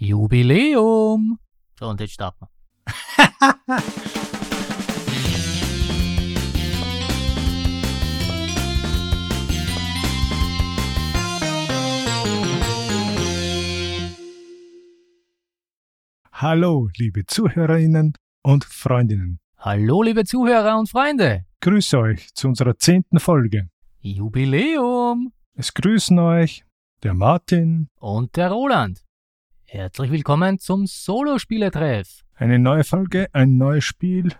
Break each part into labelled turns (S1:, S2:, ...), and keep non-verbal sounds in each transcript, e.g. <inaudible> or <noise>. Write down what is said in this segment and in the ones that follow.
S1: Jubiläum! So, und jetzt starten wir. <laughs>
S2: Hallo, liebe Zuhörerinnen und Freundinnen.
S1: Hallo, liebe Zuhörer und Freunde!
S2: Grüße euch zu unserer zehnten Folge.
S1: Jubiläum!
S2: Es grüßen euch der Martin.
S1: Und der Roland. Herzlich willkommen zum Solo-Spieletreff.
S2: Eine neue Folge, ein neues Spiel.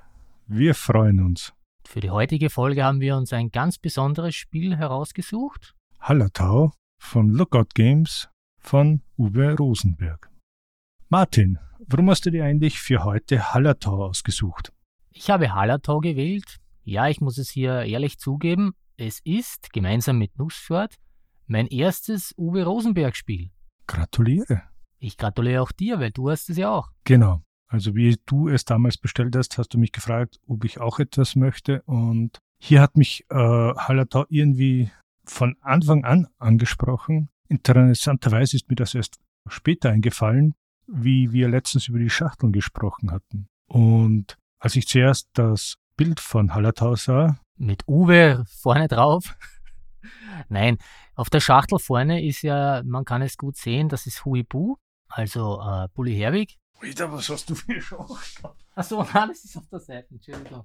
S2: Wir freuen uns.
S1: Für die heutige Folge haben wir uns ein ganz besonderes Spiel herausgesucht.
S2: Hallertau von Lookout Games von Uwe Rosenberg. Martin, warum hast du dir eigentlich für heute Hallertau ausgesucht?
S1: Ich habe Hallertau gewählt. Ja, ich muss es hier ehrlich zugeben. Es ist, gemeinsam mit Nussfjord, mein erstes Uwe Rosenberg-Spiel.
S2: Gratuliere.
S1: Ich gratuliere auch dir, weil du hast es ja auch.
S2: Genau. Also wie du es damals bestellt hast, hast du mich gefragt, ob ich auch etwas möchte. Und hier hat mich äh, Hallertau irgendwie von Anfang an angesprochen. Interessanterweise ist mir das erst später eingefallen, wie wir letztens über die Schachteln gesprochen hatten. Und als ich zuerst das Bild von Hallertau sah,
S1: Mit Uwe vorne drauf. <laughs> Nein, auf der Schachtel vorne ist ja, man kann es gut sehen, das ist Huibu, also äh, Bully Herwig.
S2: Wieder, was hast du für Schachtel?
S1: Achso, <laughs> nein, das ist auf der Seite, Entschuldigung.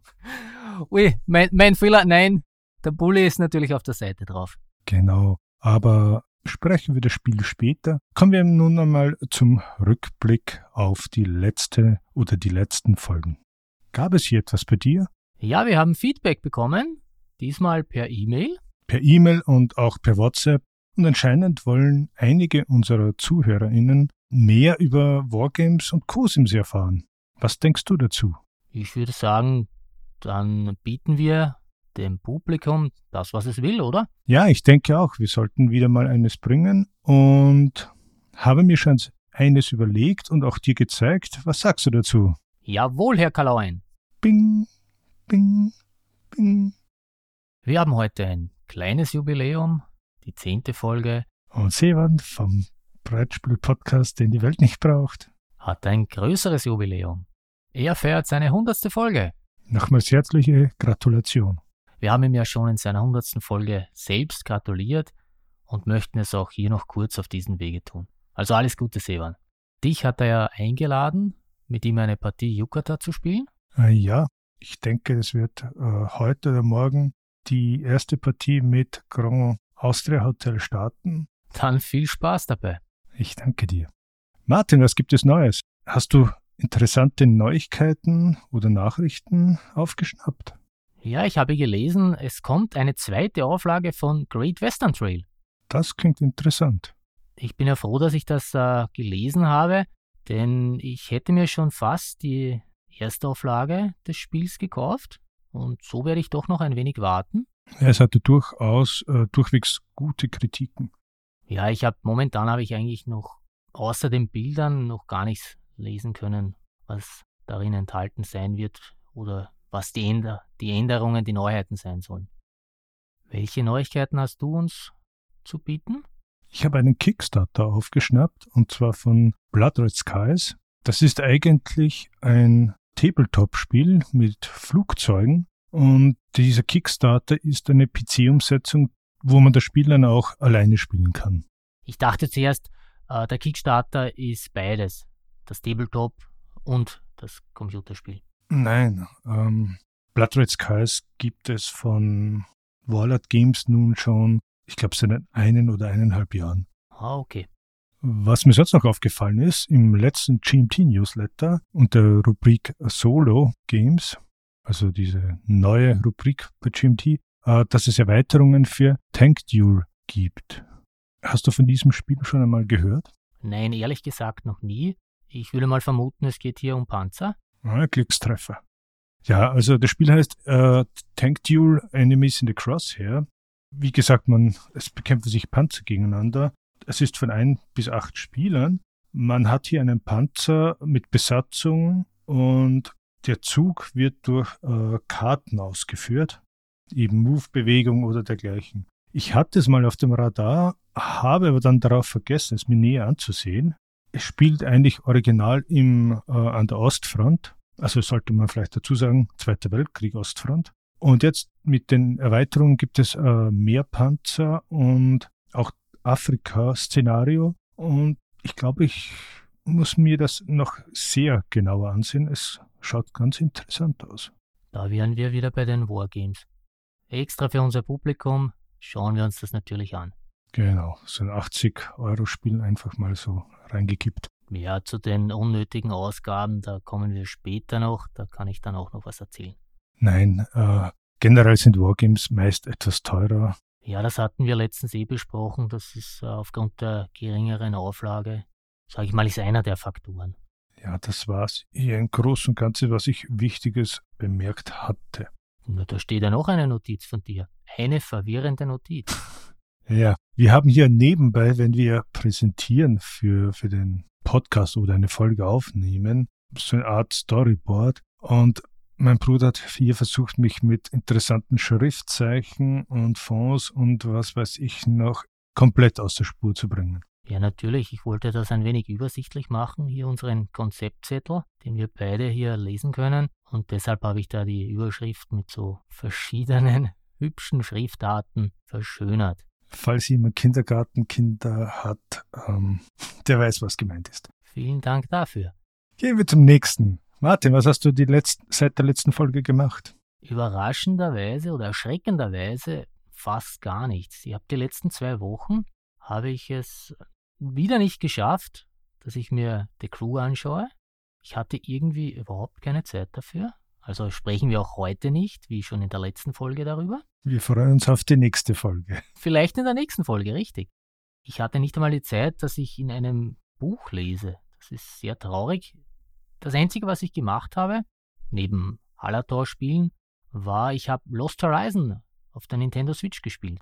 S1: Ui, mein, mein Fehler, nein, der Bully ist natürlich auf der Seite drauf.
S2: Genau. Aber sprechen wir das Spiel später. Kommen wir nun einmal zum Rückblick auf die letzte oder die letzten Folgen. Gab es hier etwas bei dir?
S1: Ja, wir haben Feedback bekommen, diesmal per E-Mail.
S2: Per E-Mail und auch per WhatsApp. Und anscheinend wollen einige unserer ZuhörerInnen mehr über Wargames und Cosims erfahren. Was denkst du dazu?
S1: Ich würde sagen, dann bieten wir dem Publikum das, was es will, oder?
S2: Ja, ich denke auch, wir sollten wieder mal eines bringen und habe mir schon eines überlegt und auch dir gezeigt. Was sagst du dazu?
S1: Jawohl, Herr Kalauin.
S2: Bing, bing, bing.
S1: Wir haben heute ein kleines Jubiläum, die zehnte Folge,
S2: Und Seewand vom Breitspiel-Podcast, den die Welt nicht braucht.
S1: hat ein größeres Jubiläum. Er feiert seine hundertste Folge.
S2: Nochmals herzliche Gratulation.
S1: Wir haben ihm ja schon in seiner hundertsten Folge selbst gratuliert und möchten es auch hier noch kurz auf diesen Wege tun. Also alles Gute, Sevan. Dich hat er ja eingeladen, mit ihm eine Partie Yukata zu spielen.
S2: Äh, ja, ich denke, es wird äh, heute oder morgen die erste Partie mit Grand Austria Hotel starten.
S1: Dann viel Spaß dabei.
S2: Ich danke dir. Martin, was gibt es Neues? Hast du interessante Neuigkeiten oder Nachrichten aufgeschnappt?
S1: Ja, ich habe gelesen, es kommt eine zweite Auflage von Great Western Trail.
S2: Das klingt interessant.
S1: Ich bin ja froh, dass ich das äh, gelesen habe, denn ich hätte mir schon fast die Erstauflage des Spiels gekauft und so werde ich doch noch ein wenig warten.
S2: Es hatte durchaus äh, durchwegs gute Kritiken.
S1: Ja, ich habe momentan habe ich eigentlich noch außer den Bildern noch gar nichts lesen können, was darin enthalten sein wird oder was die, Änder die Änderungen, die Neuheiten sein sollen. Welche Neuigkeiten hast du uns zu bieten?
S2: Ich habe einen Kickstarter aufgeschnappt und zwar von Blood Red Skies. Das ist eigentlich ein Tabletop-Spiel mit Flugzeugen und dieser Kickstarter ist eine PC-Umsetzung, wo man das Spiel dann auch alleine spielen kann.
S1: Ich dachte zuerst, äh, der Kickstarter ist beides, das Tabletop und das Computerspiel.
S2: Nein, ähm, Blood Red Skies gibt es von Warlord Games nun schon, ich glaube, seit einen oder eineinhalb Jahren.
S1: Ah, okay.
S2: Was mir sonst noch aufgefallen ist, im letzten GMT-Newsletter unter Rubrik Solo Games, also diese neue Rubrik bei GMT, äh, dass es Erweiterungen für Tank Duel gibt. Hast du von diesem Spiel schon einmal gehört?
S1: Nein, ehrlich gesagt noch nie. Ich würde mal vermuten, es geht hier um Panzer.
S2: Ah, Glückstreffer. Ja, also das Spiel heißt äh, Tank Duel Enemies in the Crosshair. Wie gesagt, man, es bekämpfen sich Panzer gegeneinander. Es ist von ein bis acht Spielern. Man hat hier einen Panzer mit Besatzung und der Zug wird durch äh, Karten ausgeführt. Eben Move-Bewegung oder dergleichen. Ich hatte es mal auf dem Radar, habe aber dann darauf vergessen, es mir näher anzusehen. Es spielt eigentlich original im, äh, an der Ostfront. Also sollte man vielleicht dazu sagen, Zweiter Weltkrieg, Ostfront. Und jetzt mit den Erweiterungen gibt es äh, mehr Panzer und auch Afrika-Szenario. Und ich glaube, ich muss mir das noch sehr genauer ansehen. Es schaut ganz interessant aus.
S1: Da wären wir wieder bei den Wargames. Extra für unser Publikum schauen wir uns das natürlich an.
S2: Genau, so ein 80-Euro-Spiel einfach mal so reingekippt.
S1: Ja, zu den unnötigen Ausgaben, da kommen wir später noch, da kann ich dann auch noch was erzählen.
S2: Nein, äh, generell sind Wargames meist etwas teurer.
S1: Ja, das hatten wir letztens eh besprochen, das ist äh, aufgrund der geringeren Auflage, sage ich mal, ist einer der Faktoren.
S2: Ja, das war's hier im Großen und Ganzen, was ich Wichtiges bemerkt hatte.
S1: Na, da steht ja noch eine Notiz von dir. Eine verwirrende Notiz. <laughs>
S2: Ja, wir haben hier nebenbei, wenn wir präsentieren für, für den Podcast oder eine Folge aufnehmen, so eine Art Storyboard. Und mein Bruder hat hier versucht, mich mit interessanten Schriftzeichen und Fonds und was weiß ich noch komplett aus der Spur zu bringen.
S1: Ja, natürlich. Ich wollte das ein wenig übersichtlich machen, hier unseren Konzeptzettel, den wir beide hier lesen können. Und deshalb habe ich da die Überschrift mit so verschiedenen <laughs> hübschen Schriftarten verschönert.
S2: Falls jemand Kindergartenkinder hat, ähm, der weiß, was gemeint ist.
S1: Vielen Dank dafür.
S2: Gehen wir zum nächsten. Martin, was hast du die letzten, seit der letzten Folge gemacht?
S1: Überraschenderweise oder erschreckenderweise fast gar nichts. Ich habe die letzten zwei Wochen habe ich es wieder nicht geschafft, dass ich mir The Crew anschaue. Ich hatte irgendwie überhaupt keine Zeit dafür. Also sprechen wir auch heute nicht, wie schon in der letzten Folge darüber.
S2: Wir freuen uns auf die nächste Folge. <laughs>
S1: Vielleicht in der nächsten Folge, richtig. Ich hatte nicht einmal die Zeit, dass ich in einem Buch lese. Das ist sehr traurig. Das Einzige, was ich gemacht habe, neben Halator-Spielen, war, ich habe Lost Horizon auf der Nintendo Switch gespielt.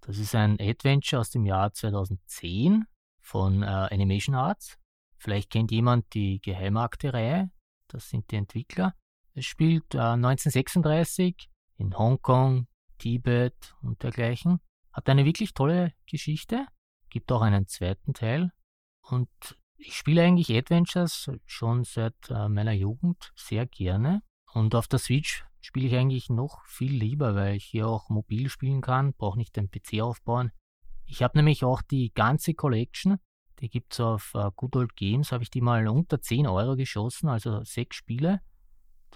S1: Das ist ein Adventure aus dem Jahr 2010 von äh, Animation Arts. Vielleicht kennt jemand die Geheimakte-Reihe. Das sind die Entwickler. Es spielt äh, 1936 in Hongkong, Tibet und dergleichen. Hat eine wirklich tolle Geschichte. Gibt auch einen zweiten Teil. Und ich spiele eigentlich Adventures schon seit äh, meiner Jugend sehr gerne. Und auf der Switch spiele ich eigentlich noch viel lieber, weil ich hier auch mobil spielen kann, brauche nicht den PC aufbauen. Ich habe nämlich auch die ganze Collection, die gibt es auf uh, Good Old Games, habe ich die mal unter 10 Euro geschossen, also sechs Spiele.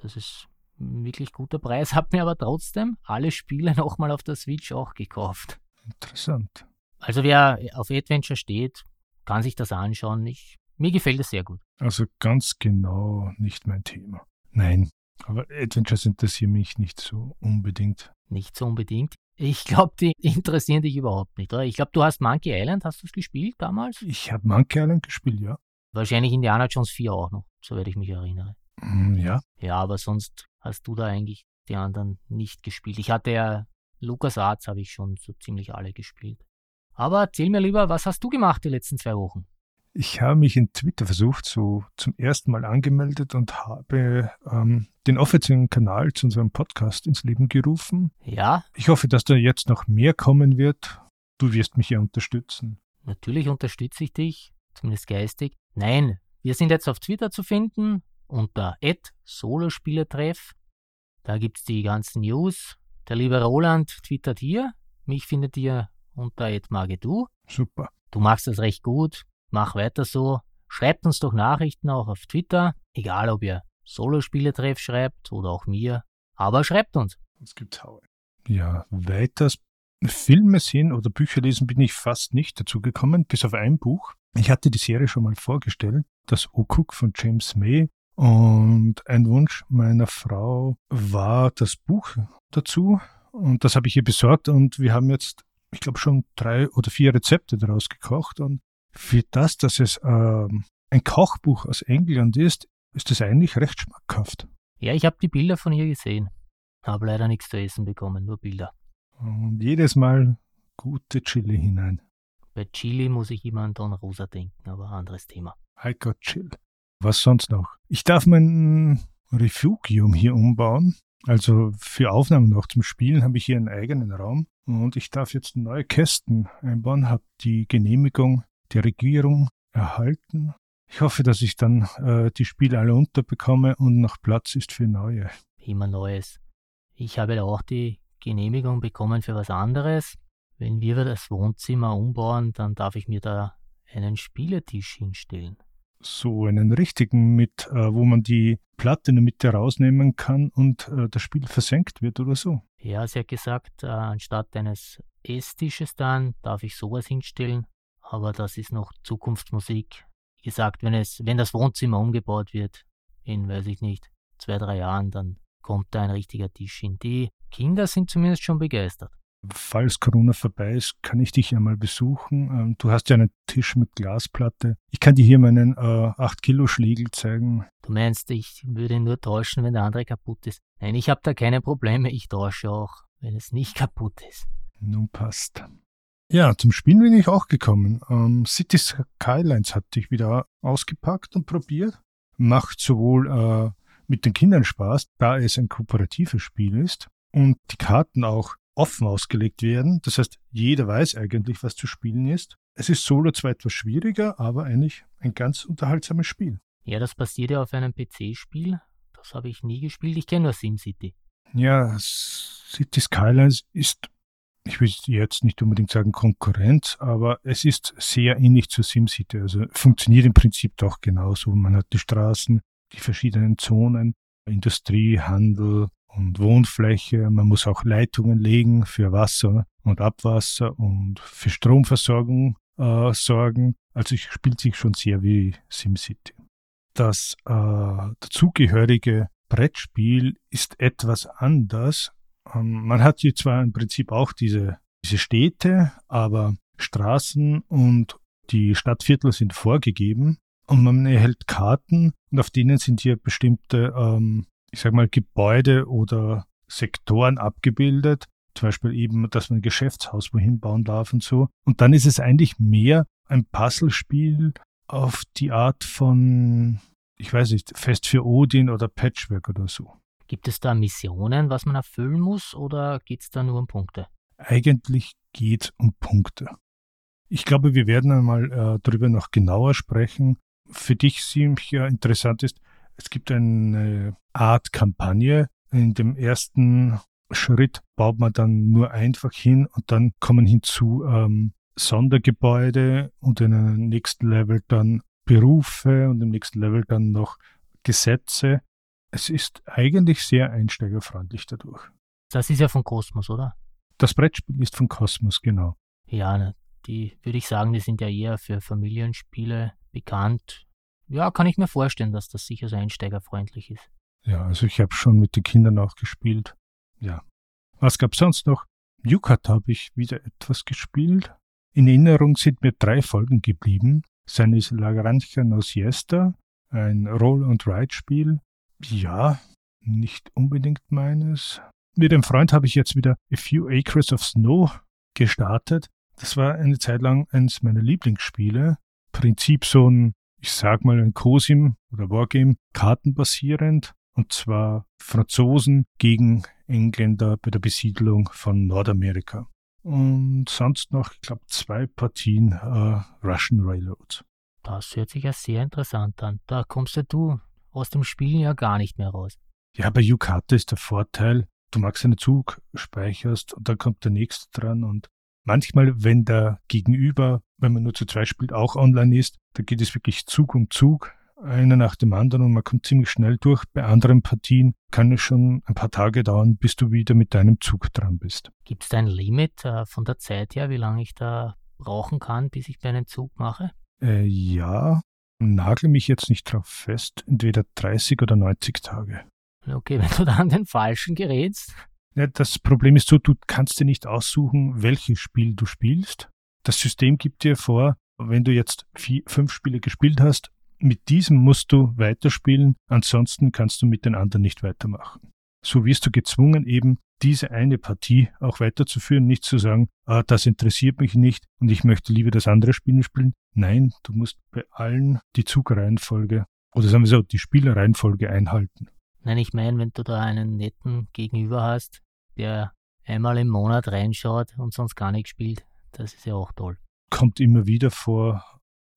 S1: Das ist ein wirklich guter Preis, <laughs> habe mir aber trotzdem alle Spiele <laughs> nochmal auf der Switch auch gekauft.
S2: Interessant.
S1: Also wer auf Adventure steht, kann sich das anschauen. Ich, mir gefällt es sehr gut.
S2: Also ganz genau nicht mein Thema. Nein, aber Adventures interessieren mich nicht so unbedingt.
S1: Nicht so unbedingt. Ich glaube, die <laughs> interessieren dich überhaupt nicht, oder? Ich glaube, du hast Monkey Island, hast du es gespielt damals?
S2: Ich habe Monkey Island gespielt, ja.
S1: Wahrscheinlich Indiana Jones 4 auch noch, soweit ich mich erinnere.
S2: Mm, ja.
S1: Ja, aber sonst hast du da eigentlich die anderen nicht gespielt. Ich hatte ja Lucas Arts habe ich schon so ziemlich alle gespielt. Aber erzähl mir lieber, was hast du gemacht die letzten zwei Wochen?
S2: Ich habe mich in Twitter versucht, so zum ersten Mal angemeldet und habe ähm, den offiziellen Kanal zu unserem Podcast ins Leben gerufen.
S1: Ja.
S2: Ich hoffe, dass da jetzt noch mehr kommen wird. Du wirst mich ja unterstützen.
S1: Natürlich unterstütze ich dich, zumindest geistig. Nein, wir sind jetzt auf Twitter zu finden unter @solospielertreff. Da gibt es die ganzen News. Der liebe Roland twittert hier. Mich findet ihr unter @magedu.
S2: Super.
S1: Du machst das recht gut mach weiter so. Schreibt uns doch Nachrichten auch auf Twitter, egal ob ihr Solo-Spieletreff schreibt oder auch mir, aber schreibt uns.
S2: Es gibt Haue. Ja, weiters Filme sehen oder Bücher lesen bin ich fast nicht dazu gekommen, bis auf ein Buch. Ich hatte die Serie schon mal vorgestellt, das Okuk von James May. Und ein Wunsch meiner Frau war das Buch dazu. Und das habe ich ihr besorgt und wir haben jetzt, ich glaube, schon drei oder vier Rezepte daraus gekocht. Und für das, dass es ähm, ein Kochbuch aus England ist, ist es eigentlich recht schmackhaft.
S1: Ja, ich habe die Bilder von ihr gesehen. Habe leider nichts zu essen bekommen, nur Bilder.
S2: Und jedes Mal gute Chili hinein.
S1: Bei Chili muss ich immer an Don Rosa denken, aber anderes Thema.
S2: I got chill. Was sonst noch? Ich darf mein Refugium hier umbauen. Also für Aufnahmen noch zum Spielen habe ich hier einen eigenen Raum und ich darf jetzt neue Kästen einbauen, habe die Genehmigung der Regierung erhalten. Ich hoffe, dass ich dann äh, die Spiele alle unterbekomme und noch Platz ist für neue.
S1: Immer Neues. Ich habe auch die Genehmigung bekommen für was anderes. Wenn wir das Wohnzimmer umbauen, dann darf ich mir da einen Spieletisch hinstellen.
S2: So einen richtigen mit, äh, wo man die Platte in der Mitte rausnehmen kann und äh, das Spiel versenkt wird oder so.
S1: Ja, sie hat gesagt, äh, anstatt eines Esstisches dann darf ich sowas hinstellen, aber das ist noch Zukunftsmusik. Wie gesagt, wenn es, wenn das Wohnzimmer umgebaut wird, in, weiß ich nicht, zwei, drei Jahren, dann kommt da ein richtiger Tisch hin. Die Kinder sind zumindest schon begeistert.
S2: Falls Corona vorbei ist, kann ich dich ja mal besuchen. Ähm, du hast ja einen Tisch mit Glasplatte. Ich kann dir hier meinen äh, 8-Kilo-Schlägel zeigen.
S1: Du meinst, ich würde nur tauschen, wenn der andere kaputt ist? Nein, ich habe da keine Probleme. Ich tausche auch, wenn es nicht <laughs> kaputt ist.
S2: Nun passt. Ja, zum Spielen bin ich auch gekommen. Ähm, City Skylines hatte ich wieder ausgepackt und probiert. Macht sowohl äh, mit den Kindern Spaß, da es ein kooperatives Spiel ist und die Karten auch offen ausgelegt werden. Das heißt, jeder weiß eigentlich, was zu spielen ist. Es ist solo zwar etwas schwieriger, aber eigentlich ein ganz unterhaltsames Spiel.
S1: Ja, das passiert ja auf einem PC-Spiel. Das habe ich nie gespielt. Ich kenne nur SimCity.
S2: Ja, City Skylines ist ich will jetzt nicht unbedingt sagen Konkurrenz, aber es ist sehr ähnlich zu SimCity. Also funktioniert im Prinzip doch genauso. Man hat die Straßen, die verschiedenen Zonen, Industrie, Handel und Wohnfläche. Man muss auch Leitungen legen für Wasser und Abwasser und für Stromversorgung äh, sorgen. Also es spielt sich schon sehr wie SimCity. Das äh, dazugehörige Brettspiel ist etwas anders, man hat hier zwar im Prinzip auch diese, diese Städte, aber Straßen und die Stadtviertel sind vorgegeben und man erhält Karten und auf denen sind hier bestimmte, ähm, ich sag mal, Gebäude oder Sektoren abgebildet. Zum Beispiel eben, dass man ein Geschäftshaus wohin bauen darf und so. Und dann ist es eigentlich mehr ein Puzzlespiel auf die Art von, ich weiß nicht, Fest für Odin oder Patchwork oder so.
S1: Gibt es da Missionen, was man erfüllen muss, oder geht es da nur um Punkte?
S2: Eigentlich geht es um Punkte. Ich glaube, wir werden einmal äh, darüber noch genauer sprechen. Für dich sicher interessant ist, es gibt eine Art Kampagne. In dem ersten Schritt baut man dann nur einfach hin und dann kommen hinzu ähm, Sondergebäude und in einem nächsten Level dann Berufe und im nächsten Level dann noch Gesetze es ist eigentlich sehr einsteigerfreundlich dadurch.
S1: Das ist ja von Kosmos, oder?
S2: Das Brettspiel ist von Kosmos, genau.
S1: Ja, die würde ich sagen, die sind ja eher für Familienspiele bekannt. Ja, kann ich mir vorstellen, dass das sicher so einsteigerfreundlich ist.
S2: Ja, also ich habe schon mit den Kindern auch gespielt. Ja. Was gab sonst noch? Yukat habe ich wieder etwas gespielt. In Erinnerung sind mir drei Folgen geblieben. Seine ist La Granja no Siesta, ein Roll-and-Ride-Spiel ja, nicht unbedingt meines. Mit einem Freund habe ich jetzt wieder A Few Acres of Snow gestartet. Das war eine Zeit lang eines meiner Lieblingsspiele. Prinzip so ein, ich sag mal, ein COSIM oder Wargame, kartenbasierend. Und zwar Franzosen gegen Engländer bei der Besiedlung von Nordamerika. Und sonst noch, ich glaube, zwei Partien äh, Russian Railroads.
S1: Das hört sich ja sehr interessant an. Da kommst ja du aus dem Spiel ja gar nicht mehr raus.
S2: Ja, bei Yukata ist der Vorteil, du magst einen Zug, speicherst und dann kommt der nächste dran und manchmal, wenn der Gegenüber, wenn man nur zu zweit spielt, auch online ist, da geht es wirklich Zug um Zug, einer nach dem anderen und man kommt ziemlich schnell durch. Bei anderen Partien kann es schon ein paar Tage dauern, bis du wieder mit deinem Zug dran bist.
S1: Gibt es da ein Limit äh, von der Zeit her, wie lange ich da brauchen kann, bis ich meinen Zug mache?
S2: Äh, ja, nagel mich jetzt nicht drauf fest, entweder 30 oder 90 Tage.
S1: Okay, <laughs> wenn du da an den falschen gerätst.
S2: Ja, das Problem ist so, du kannst dir nicht aussuchen, welches Spiel du spielst. Das System gibt dir vor, wenn du jetzt vier, fünf Spiele gespielt hast, mit diesem musst du weiterspielen, ansonsten kannst du mit den anderen nicht weitermachen. So wirst du gezwungen, eben diese eine Partie auch weiterzuführen, nicht zu sagen, ah, das interessiert mich nicht und ich möchte lieber das andere Spiel spielen. Nein, du musst bei allen die Zugreihenfolge oder sagen wir so, die Spielreihenfolge einhalten.
S1: Nein, ich meine, wenn du da einen netten Gegenüber hast, der einmal im Monat reinschaut und sonst gar nicht spielt, das ist ja auch toll.
S2: Kommt immer wieder vor,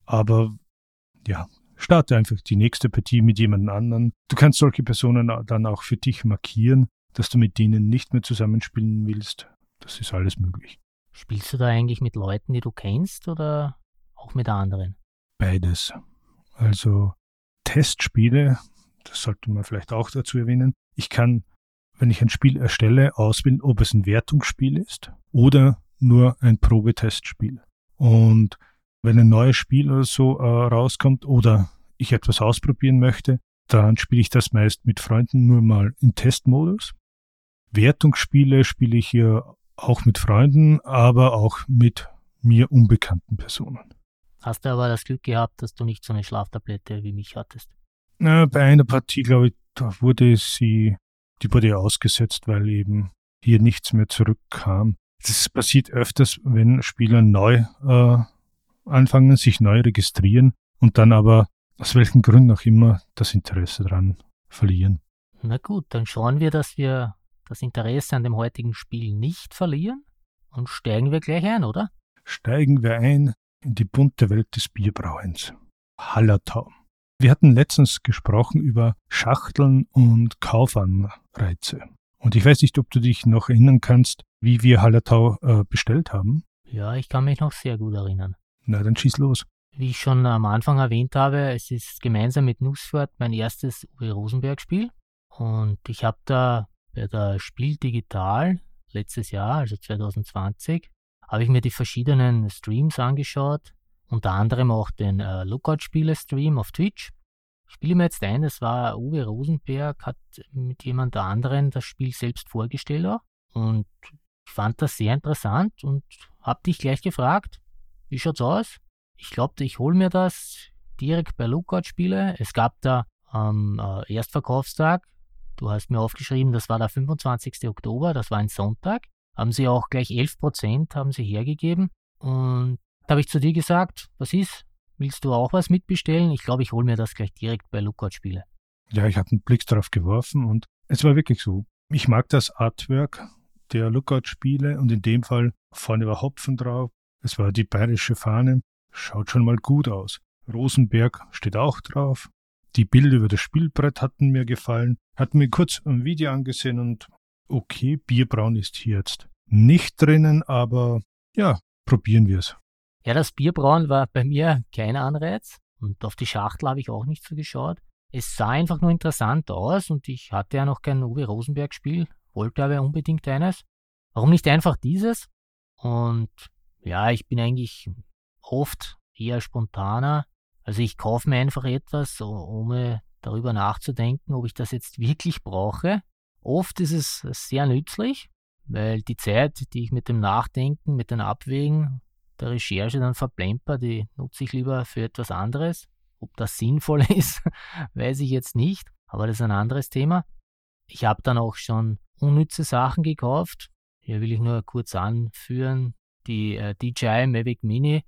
S2: aber ja, starte einfach die nächste Partie mit jemand anderen. Du kannst solche Personen dann auch für dich markieren, dass du mit denen nicht mehr zusammenspielen willst. Das ist alles möglich.
S1: Spielst du da eigentlich mit Leuten, die du kennst oder auch mit anderen?
S2: Beides. Also Testspiele, das sollte man vielleicht auch dazu erwähnen. Ich kann, wenn ich ein Spiel erstelle, auswählen, ob es ein Wertungsspiel ist oder nur ein Probetestspiel. Und wenn ein neues Spiel oder so äh, rauskommt oder ich etwas ausprobieren möchte, dann spiele ich das meist mit Freunden nur mal in Testmodus. Wertungsspiele spiele ich hier auch mit Freunden, aber auch mit mir unbekannten Personen.
S1: Hast du aber das Glück gehabt, dass du nicht so eine Schlaftablette wie mich hattest?
S2: Na, bei einer Partie, glaube ich, da wurde sie, die wurde ausgesetzt, weil eben hier nichts mehr zurückkam. Das passiert öfters, wenn Spieler neu äh, anfangen, sich neu registrieren und dann aber aus welchen Gründen auch immer das Interesse daran verlieren.
S1: Na gut, dann schauen wir, dass wir das Interesse an dem heutigen Spiel nicht verlieren und steigen wir gleich ein, oder?
S2: Steigen wir ein in die bunte Welt des Bierbrauens. Hallertau. Wir hatten letztens gesprochen über Schachteln und Kaufanreize. Und ich weiß nicht, ob du dich noch erinnern kannst, wie wir Hallertau äh, bestellt haben.
S1: Ja, ich kann mich noch sehr gut erinnern.
S2: Na, dann schieß los.
S1: Wie ich schon am Anfang erwähnt habe, es ist gemeinsam mit Nussfort mein erstes Uwe Rosenberg-Spiel. Und ich habe da bei der Spiel Digital letztes Jahr, also 2020, habe ich mir die verschiedenen Streams angeschaut, unter anderem auch den äh, Lookout-Spiele-Stream auf Twitch. Ich spiele mir jetzt ein, das war Uwe Rosenberg, hat mit jemand anderen das Spiel selbst vorgestellt. Und ich fand das sehr interessant und habe dich gleich gefragt, wie schaut's aus? Ich glaube, ich hole mir das direkt bei Lookout Spiele. Es gab da am äh, Erstverkaufstag, du hast mir aufgeschrieben, das war der 25. Oktober, das war ein Sonntag, haben sie auch gleich 11 Prozent haben sie hergegeben. Und da habe ich zu dir gesagt, was ist? Willst du auch was mitbestellen? Ich glaube, ich hole mir das gleich direkt bei Lookout Spiele.
S2: Ja, ich habe einen Blick darauf geworfen und es war wirklich so. Ich mag das Artwork der Lookout Spiele und in dem Fall vorne war Hopfen drauf, es war die bayerische Fahne. Schaut schon mal gut aus. Rosenberg steht auch drauf. Die Bilder über das Spielbrett hatten mir gefallen. Hatten mir kurz ein Video angesehen und okay, Bierbraun ist hier jetzt nicht drinnen, aber ja, probieren wir es.
S1: Ja, das Bierbrauen war bei mir kein Anreiz und auf die Schachtel habe ich auch nicht so geschaut. Es sah einfach nur interessant aus und ich hatte ja noch kein Uwe Rosenberg Spiel, wollte aber unbedingt eines. Warum nicht einfach dieses? Und ja, ich bin eigentlich oft eher spontaner. Also ich kaufe mir einfach etwas, ohne darüber nachzudenken, ob ich das jetzt wirklich brauche. Oft ist es sehr nützlich, weil die Zeit, die ich mit dem Nachdenken, mit den Abwägen, der Recherche dann verplemper, die nutze ich lieber für etwas anderes. Ob das sinnvoll <laughs> ist, weiß ich jetzt nicht, aber das ist ein anderes Thema. Ich habe dann auch schon unnütze Sachen gekauft. Hier will ich nur kurz anführen, die äh, DJI Mavic Mini,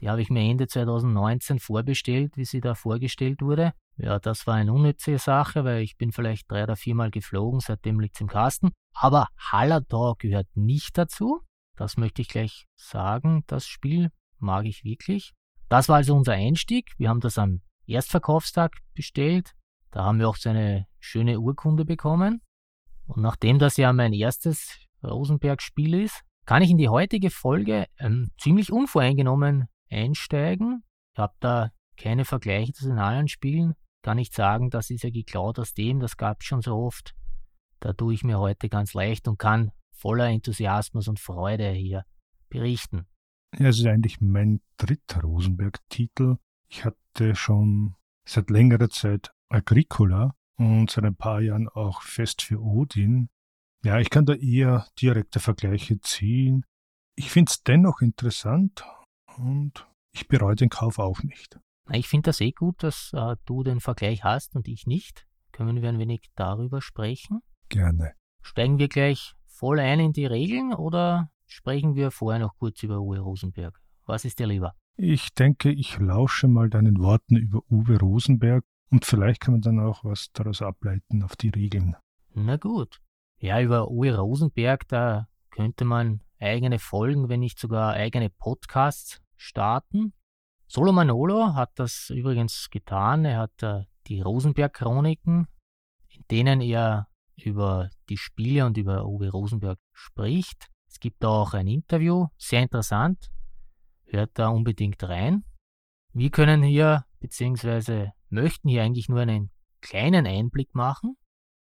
S1: die habe ich mir Ende 2019 vorbestellt, wie sie da vorgestellt wurde. Ja, das war eine unnütze Sache, weil ich bin vielleicht drei oder viermal geflogen, seitdem liegt es im Kasten. Aber Hallertau gehört nicht dazu. Das möchte ich gleich sagen. Das Spiel mag ich wirklich. Das war also unser Einstieg. Wir haben das am Erstverkaufstag bestellt. Da haben wir auch so eine schöne Urkunde bekommen. Und nachdem das ja mein erstes Rosenberg-Spiel ist, kann ich in die heutige Folge ähm, ziemlich unvoreingenommen einsteigen. Ich habe da keine Vergleiche zu den anderen Spielen. Kann nicht sagen, das ist ja geklaut aus dem, das gab es schon so oft. Da tue ich mir heute ganz leicht und kann voller Enthusiasmus und Freude hier berichten.
S2: Ja, es ist eigentlich mein dritter Rosenberg-Titel. Ich hatte schon seit längerer Zeit Agricola und seit ein paar Jahren auch Fest für Odin. Ja, ich kann da eher direkte Vergleiche ziehen. Ich finde es dennoch interessant und ich bereue den Kauf auch nicht.
S1: Ich finde das eh gut, dass äh, du den Vergleich hast und ich nicht. Können wir ein wenig darüber sprechen?
S2: Gerne.
S1: Steigen wir gleich voll ein in die Regeln oder sprechen wir vorher noch kurz über Uwe Rosenberg? Was ist dir lieber?
S2: Ich denke, ich lausche mal deinen Worten über Uwe Rosenberg und vielleicht kann man dann auch was daraus ableiten auf die Regeln.
S1: Na gut. Ja, über Uwe Rosenberg, da könnte man eigene Folgen, wenn nicht sogar eigene Podcasts starten. Solo Manolo hat das übrigens getan. Er hat äh, die Rosenberg-Chroniken, in denen er über die Spiele und über Uwe Rosenberg spricht. Es gibt auch ein Interview, sehr interessant. Hört da unbedingt rein. Wir können hier, beziehungsweise möchten hier eigentlich nur einen kleinen Einblick machen.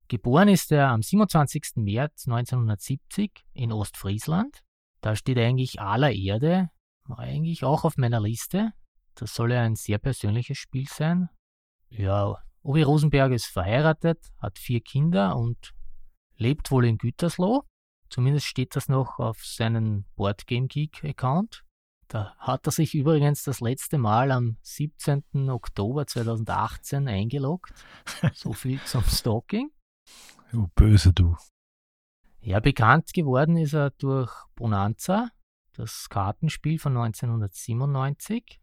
S1: Geboren ist er am 27. März 1970 in Ostfriesland. Da steht eigentlich aller Erde, eigentlich auch auf meiner Liste. Das soll ja ein sehr persönliches Spiel sein. Ja, Uwe Rosenberg ist verheiratet, hat vier Kinder und lebt wohl in Gütersloh. Zumindest steht das noch auf seinem Boardgame Geek Account. Da hat er sich übrigens das letzte Mal am 17. Oktober 2018 eingeloggt. <laughs> So viel zum Stalking.
S2: Du böse du.
S1: Ja, bekannt geworden ist er durch Bonanza, das Kartenspiel von 1997.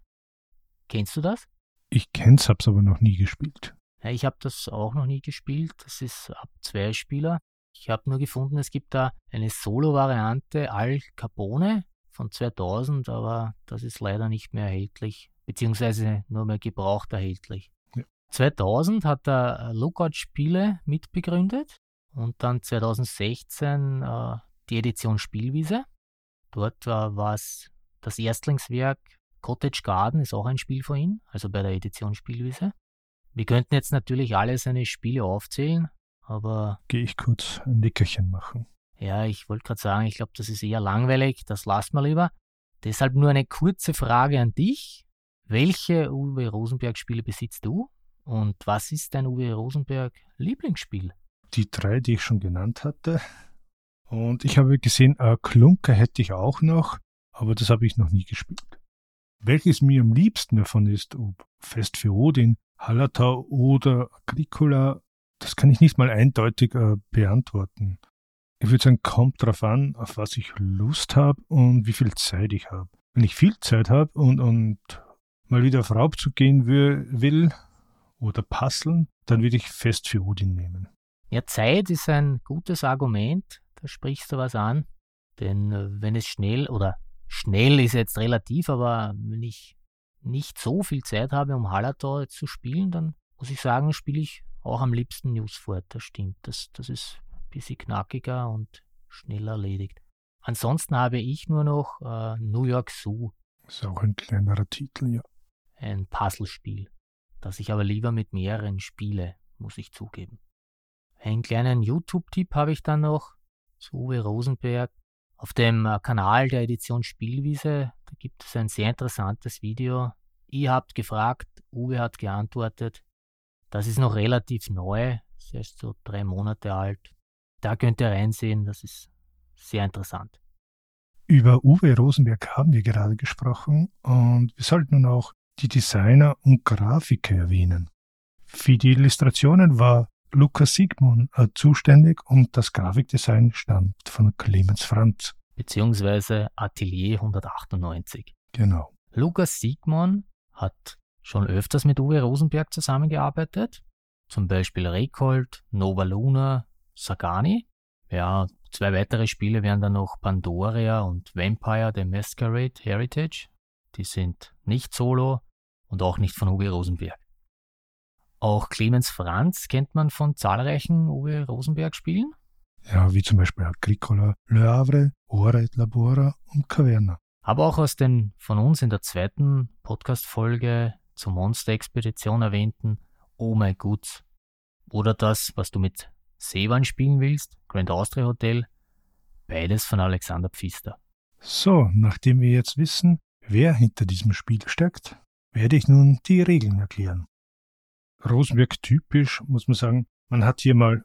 S1: Kennst du das?
S2: Ich kenn's, hab's aber noch nie gespielt.
S1: Ja, ich habe das auch noch nie gespielt. Das ist ab zwei Spieler. Ich habe nur gefunden, es gibt da eine Solo-Variante Al Capone von 2000, aber das ist leider nicht mehr erhältlich, beziehungsweise nur mehr gebraucht erhältlich. Ja. 2000 hat er äh, Lookout-Spiele mitbegründet und dann 2016 äh, die Edition Spielwiese. Dort äh, war es das Erstlingswerk Cottage Garden, ist auch ein Spiel von ihm, also bei der Edition Spielwiese. Wir könnten jetzt natürlich alle seine Spiele aufzählen, aber.
S2: Gehe ich kurz ein Nickerchen machen.
S1: Ja, ich wollte gerade sagen, ich glaube, das ist eher langweilig, das lassen wir lieber. Deshalb nur eine kurze Frage an dich. Welche Uwe Rosenberg-Spiele besitzt du? Und was ist dein Uwe Rosenberg-Lieblingsspiel?
S2: Die drei, die ich schon genannt hatte. Und ich habe gesehen, äh, Klunker hätte ich auch noch, aber das habe ich noch nie gespielt. Welches mir am liebsten davon ist, ob Fest für Odin, Hallertau oder Agricola, das kann ich nicht mal eindeutig äh, beantworten. Ich würde sagen, kommt darauf an, auf was ich Lust habe und wie viel Zeit ich habe. Wenn ich viel Zeit habe und, und mal wieder auf Raubzug gehen will oder passeln, dann würde ich fest für Odin nehmen.
S1: Ja, Zeit ist ein gutes Argument, da sprichst du was an. Denn äh, wenn es schnell oder schnell ist jetzt relativ, aber wenn ich nicht so viel Zeit habe, um Hallertor zu spielen, dann muss ich sagen, spiele ich auch am liebsten Newsfort. Das stimmt. Das, das ist bisschen knackiger und schnell erledigt. Ansonsten habe ich nur noch äh, New York Zoo.
S2: Ist auch ein kleinerer Titel, ja.
S1: Ein Puzzlespiel, das ich aber lieber mit mehreren spiele, muss ich zugeben. Einen kleinen YouTube-Tipp habe ich dann noch zu Uwe Rosenberg. Auf dem äh, Kanal der Edition Spielwiese, da gibt es ein sehr interessantes Video. Ihr habt gefragt, Uwe hat geantwortet. Das ist noch relativ neu, ist erst so drei Monate alt. Da könnt ihr reinsehen, das ist sehr interessant.
S2: Über Uwe Rosenberg haben wir gerade gesprochen und wir sollten nun auch die Designer und Grafiker erwähnen. Für die Illustrationen war Lukas Sigmund äh, zuständig und das Grafikdesign stammt von Clemens Franz.
S1: Beziehungsweise Atelier 198.
S2: Genau.
S1: Lukas Sigmund hat schon öfters mit Uwe Rosenberg zusammengearbeitet. Zum Beispiel Rekold, Nova Luna, Sagani. Ja, zwei weitere Spiele wären dann noch Pandoria und Vampire the Masquerade Heritage. Die sind nicht solo und auch nicht von Uwe Rosenberg. Auch Clemens Franz kennt man von zahlreichen Uwe Rosenberg-Spielen.
S2: Ja, wie zum Beispiel Agricola, Le Havre, Ora et Labora und Caverna.
S1: Aber auch aus den von uns in der zweiten Podcast-Folge zur Monster-Expedition erwähnten Oh My Goods. Oder das, was du mit Seewan spielen willst, Grand Austria Hotel, beides von Alexander Pfister.
S2: So, nachdem wir jetzt wissen, wer hinter diesem Spiel steckt, werde ich nun die Regeln erklären. Rosenberg typisch, muss man sagen, man hat hier mal,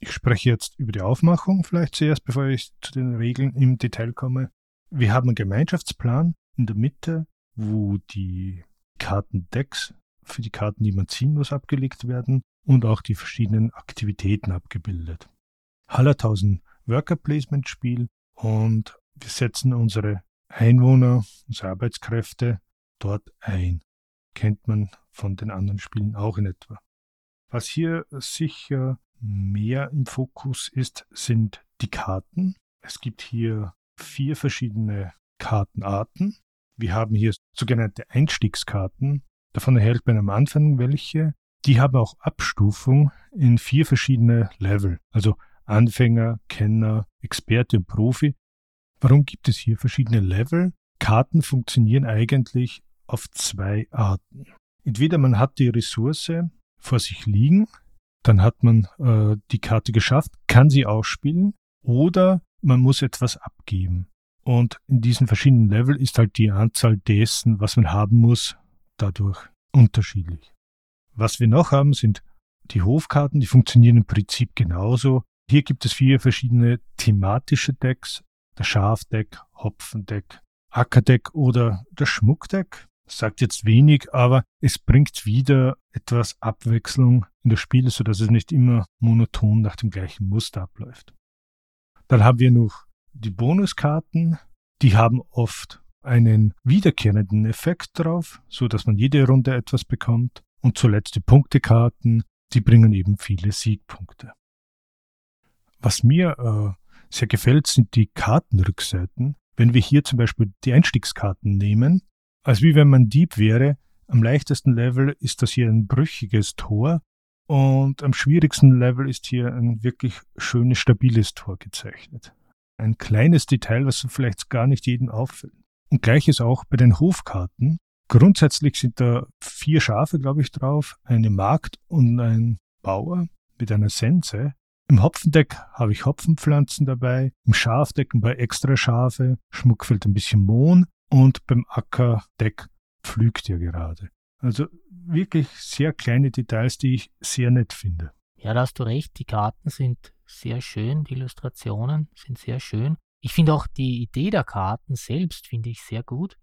S2: ich spreche jetzt über die Aufmachung vielleicht zuerst, bevor ich zu den Regeln im Detail komme. Wir haben einen Gemeinschaftsplan in der Mitte, wo die Kartendecks für die Karten, die man ziehen muss, abgelegt werden und auch die verschiedenen Aktivitäten abgebildet. Hallertausen Worker Placement Spiel und wir setzen unsere Einwohner, unsere Arbeitskräfte dort ein. Kennt man von den anderen Spielen auch in etwa. Was hier sicher mehr im Fokus ist, sind die Karten. Es gibt hier vier verschiedene Kartenarten. Wir haben hier sogenannte Einstiegskarten. Davon erhält man am Anfang welche. Die haben auch Abstufung in vier verschiedene Level. Also Anfänger, Kenner, Experte und Profi. Warum gibt es hier verschiedene Level? Karten funktionieren eigentlich auf zwei Arten. Entweder man hat die Ressource vor sich liegen, dann hat man äh, die Karte geschafft, kann sie ausspielen, oder man muss etwas abgeben. Und in diesen verschiedenen Level ist halt die Anzahl dessen, was man haben muss, dadurch unterschiedlich. Was wir noch haben, sind die Hofkarten, die funktionieren im Prinzip genauso. Hier gibt es vier verschiedene thematische Decks. Das Schafdeck, Hopfendeck, Ackerdeck oder das Schmuckdeck. Sagt jetzt wenig, aber es bringt wieder etwas Abwechslung in das Spiel, sodass es nicht immer monoton nach dem gleichen Muster abläuft. Dann haben wir noch die Bonuskarten. Die haben oft einen wiederkehrenden Effekt drauf, so dass man jede Runde etwas bekommt. Und zuletzt die Punktekarten, die bringen eben viele Siegpunkte. Was mir äh, sehr gefällt, sind die Kartenrückseiten. Wenn wir hier zum Beispiel die Einstiegskarten nehmen, als wie wenn man Dieb wäre, am leichtesten Level ist das hier ein brüchiges Tor und am schwierigsten Level ist hier ein wirklich schönes, stabiles Tor gezeichnet. Ein kleines Detail, was vielleicht gar nicht jedem auffällt. Und gleiches auch bei den Hofkarten. Grundsätzlich sind da vier Schafe, glaube ich, drauf, eine Magd und ein Bauer mit einer Sense. Im Hopfendeck habe ich Hopfenpflanzen dabei, im Schafdeck ein paar extra Schafe, Schmuck fällt ein bisschen Mohn und beim Ackerdeck pflügt er gerade. Also wirklich sehr kleine Details, die ich sehr nett finde.
S1: Ja, da hast du recht, die Karten sind sehr schön, die Illustrationen sind sehr schön. Ich finde auch die Idee der Karten selbst finde ich sehr gut.